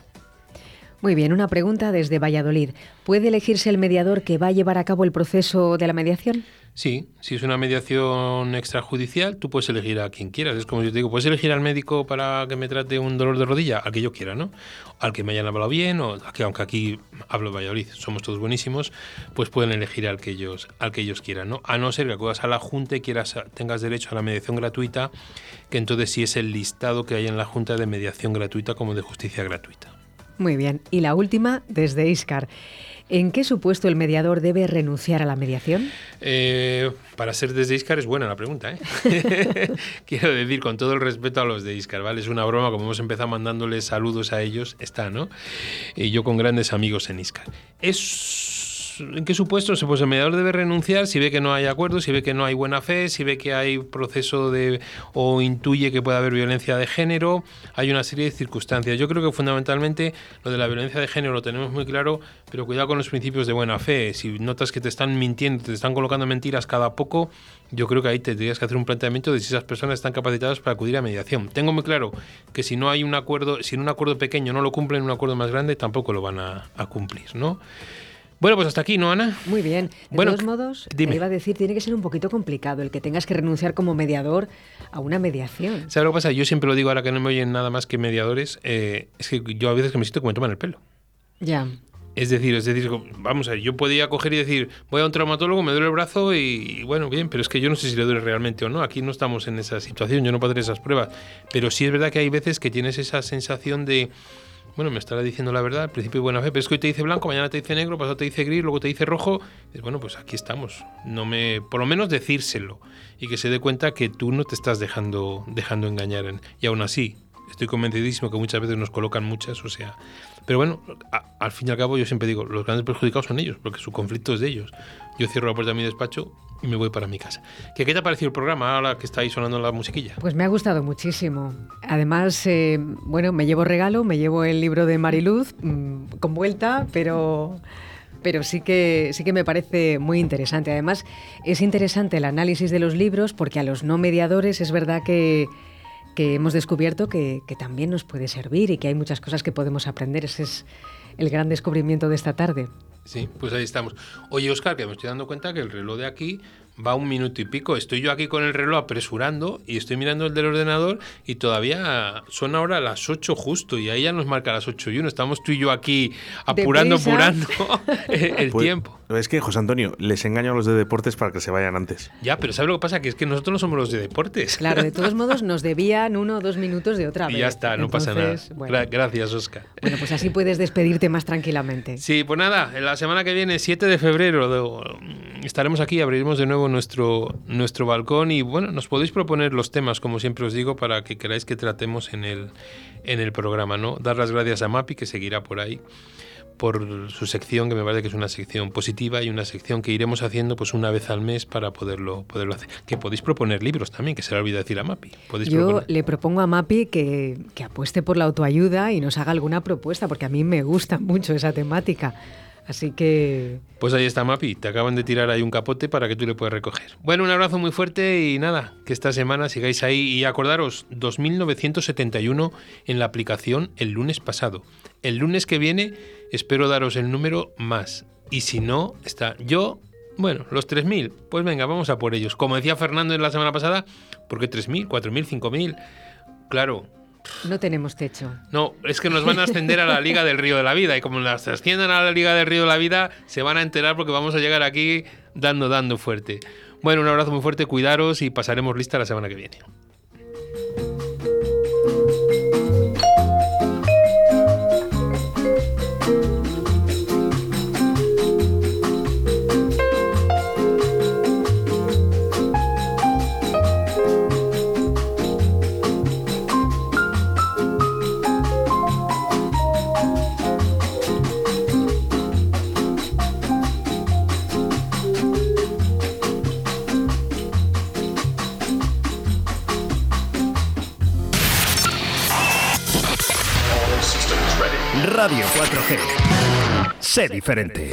Muy bien, una pregunta desde Valladolid. ¿Puede elegirse el mediador que va a llevar a cabo el proceso de la mediación? Sí, si es una mediación extrajudicial, tú puedes elegir a quien quieras. Es como yo te digo, puedes elegir al médico para que me trate un dolor de rodilla, al que yo quiera, ¿no? Al que me hayan hablado bien, o que aunque aquí hablo Valladolid, somos todos buenísimos, pues pueden elegir al que ellos, al que ellos quieran, ¿no? A no ser que acudas a la Junta y quieras, tengas derecho a la mediación gratuita, que entonces sí es el listado que hay en la Junta de mediación gratuita como de justicia gratuita. Muy bien. Y la última, desde Iscar. ¿En qué supuesto el mediador debe renunciar a la mediación? Eh, para ser desde Iscar es buena la pregunta. ¿eh? Quiero decir, con todo el respeto a los de Iscar, ¿vale? Es una broma, como hemos empezado mandándoles saludos a ellos, está, ¿no? Y yo con grandes amigos en Iscar. Es ¿en qué supuestos? Pues el mediador debe renunciar si ve que no hay acuerdo, si ve que no hay buena fe, si ve que hay proceso de o intuye que puede haber violencia de género, hay una serie de circunstancias. Yo creo que fundamentalmente lo de la violencia de género lo tenemos muy claro, pero cuidado con los principios de buena fe. Si notas que te están mintiendo, te están colocando mentiras cada poco, yo creo que ahí tendrías que hacer un planteamiento de si esas personas están capacitadas para acudir a mediación. Tengo muy claro que si no hay un acuerdo, si en un acuerdo pequeño no lo cumplen, un acuerdo más grande tampoco lo van a, a cumplir, ¿no? Bueno, pues hasta aquí, ¿no, Ana? Muy bien. De Bueno, todos modos, dime. te iba a decir, tiene que ser un poquito complicado el que tengas que renunciar como mediador a una mediación. ¿Sabes lo que pasa? Yo siempre lo digo ahora que no me oyen nada más que mediadores, eh, es que yo a veces que me siento que me toman el pelo. Ya. Es decir, es decir, vamos a ver, yo podía coger y decir, voy a un traumatólogo, me duele el brazo y, y bueno, bien, pero es que yo no sé si le duele realmente o no. Aquí no estamos en esa situación, yo no puedo hacer esas pruebas. Pero sí es verdad que hay veces que tienes esa sensación de, bueno, me estará diciendo la verdad, al principio buena fe, pero es que hoy te dice blanco, mañana te dice negro, pasado te dice gris, luego te dice rojo. Y bueno, pues aquí estamos. No me, por lo menos decírselo y que se dé cuenta que tú no te estás dejando, dejando engañar. en- y aún así, estoy convencidísimo que muchas veces nos colocan muchas, o sea. Pero bueno, al fin y al cabo yo siempre digo, los grandes perjudicados son ellos, porque su conflicto es de ellos. Yo cierro la puerta de mi despacho y me voy para mi casa. ¿Qué, te ha parecido el programa ahora que está ahí sonando la musiquilla? Pues me ha gustado muchísimo. Además, eh, bueno, me llevo regalo, me llevo el libro de Mariluz mm, con vuelta, pero, pero sí, que, sí que me parece muy interesante. Además, es interesante el análisis de los libros porque a los no mediadores es verdad que, que hemos descubierto que, que también nos puede servir y que hay muchas cosas que podemos aprender. Ese es el gran descubrimiento de esta tarde. Sí, pues ahí estamos. Oye, Oscar, que me estoy dando cuenta que el reloj de aquí va un minuto y pico. Estoy yo aquí con el reloj apresurando y estoy mirando el del ordenador y todavía son ahora las 8 justo y ahí ya nos marca las 8 y 1. Estamos tú y yo aquí apurando, apurando el Pues, tiempo. Es que, José Antonio, les engaño a los de deportes para que se vayan antes. Ya, pero ¿sabes lo que pasa? Que es que nosotros no somos los de deportes. Claro, de todos modos nos debían uno o dos minutos de otra y vez. ya está, no pasa nada. Entonces, Bueno, Gra- Gracias, Oscar. bueno, pues así puedes despedirte más tranquilamente. Sí, pues nada, en la semana que viene, 7 de febrero, de- estaremos aquí, abriremos de nuevo nuestro, nuestro balcón y bueno, nos podéis proponer los temas, como siempre os digo, para que queráis que tratemos en el, en el programa, ¿no? Dar las gracias a Mapi, que seguirá por ahí, por su sección, que me parece que es una sección positiva y una sección que iremos haciendo pues una vez al mes para poderlo, poderlo hacer. Que podéis proponer libros también, que se le olvida decir a Mapi. Podéis Yo proponer. le propongo a Mapi que, que apueste por la autoayuda y nos haga alguna propuesta, porque a mí me gusta mucho esa temática. Así que Pues ahí está Mapi, te acaban de tirar ahí un capote para que tú le puedas recoger. Bueno, un abrazo muy fuerte y nada, que esta semana sigáis ahí y acordaros, 2971 en la aplicación el lunes pasado. El lunes que viene espero daros el número más y si no, está yo, bueno, los 3000, pues venga, vamos a por ellos. Como decía Fernando en la semana pasada, ¿por qué 3000, 4000, 5000? Claro, no tenemos techo. no, es que nos van a ascender a la Liga del Río de la Vida y como nos asciendan a la Liga del Río de la Vida, se van a enterar porque vamos a llegar aquí dando, dando fuerte. Bueno, un abrazo muy fuerte, cuidaros y pasaremos lista la semana que viene. Sé diferente.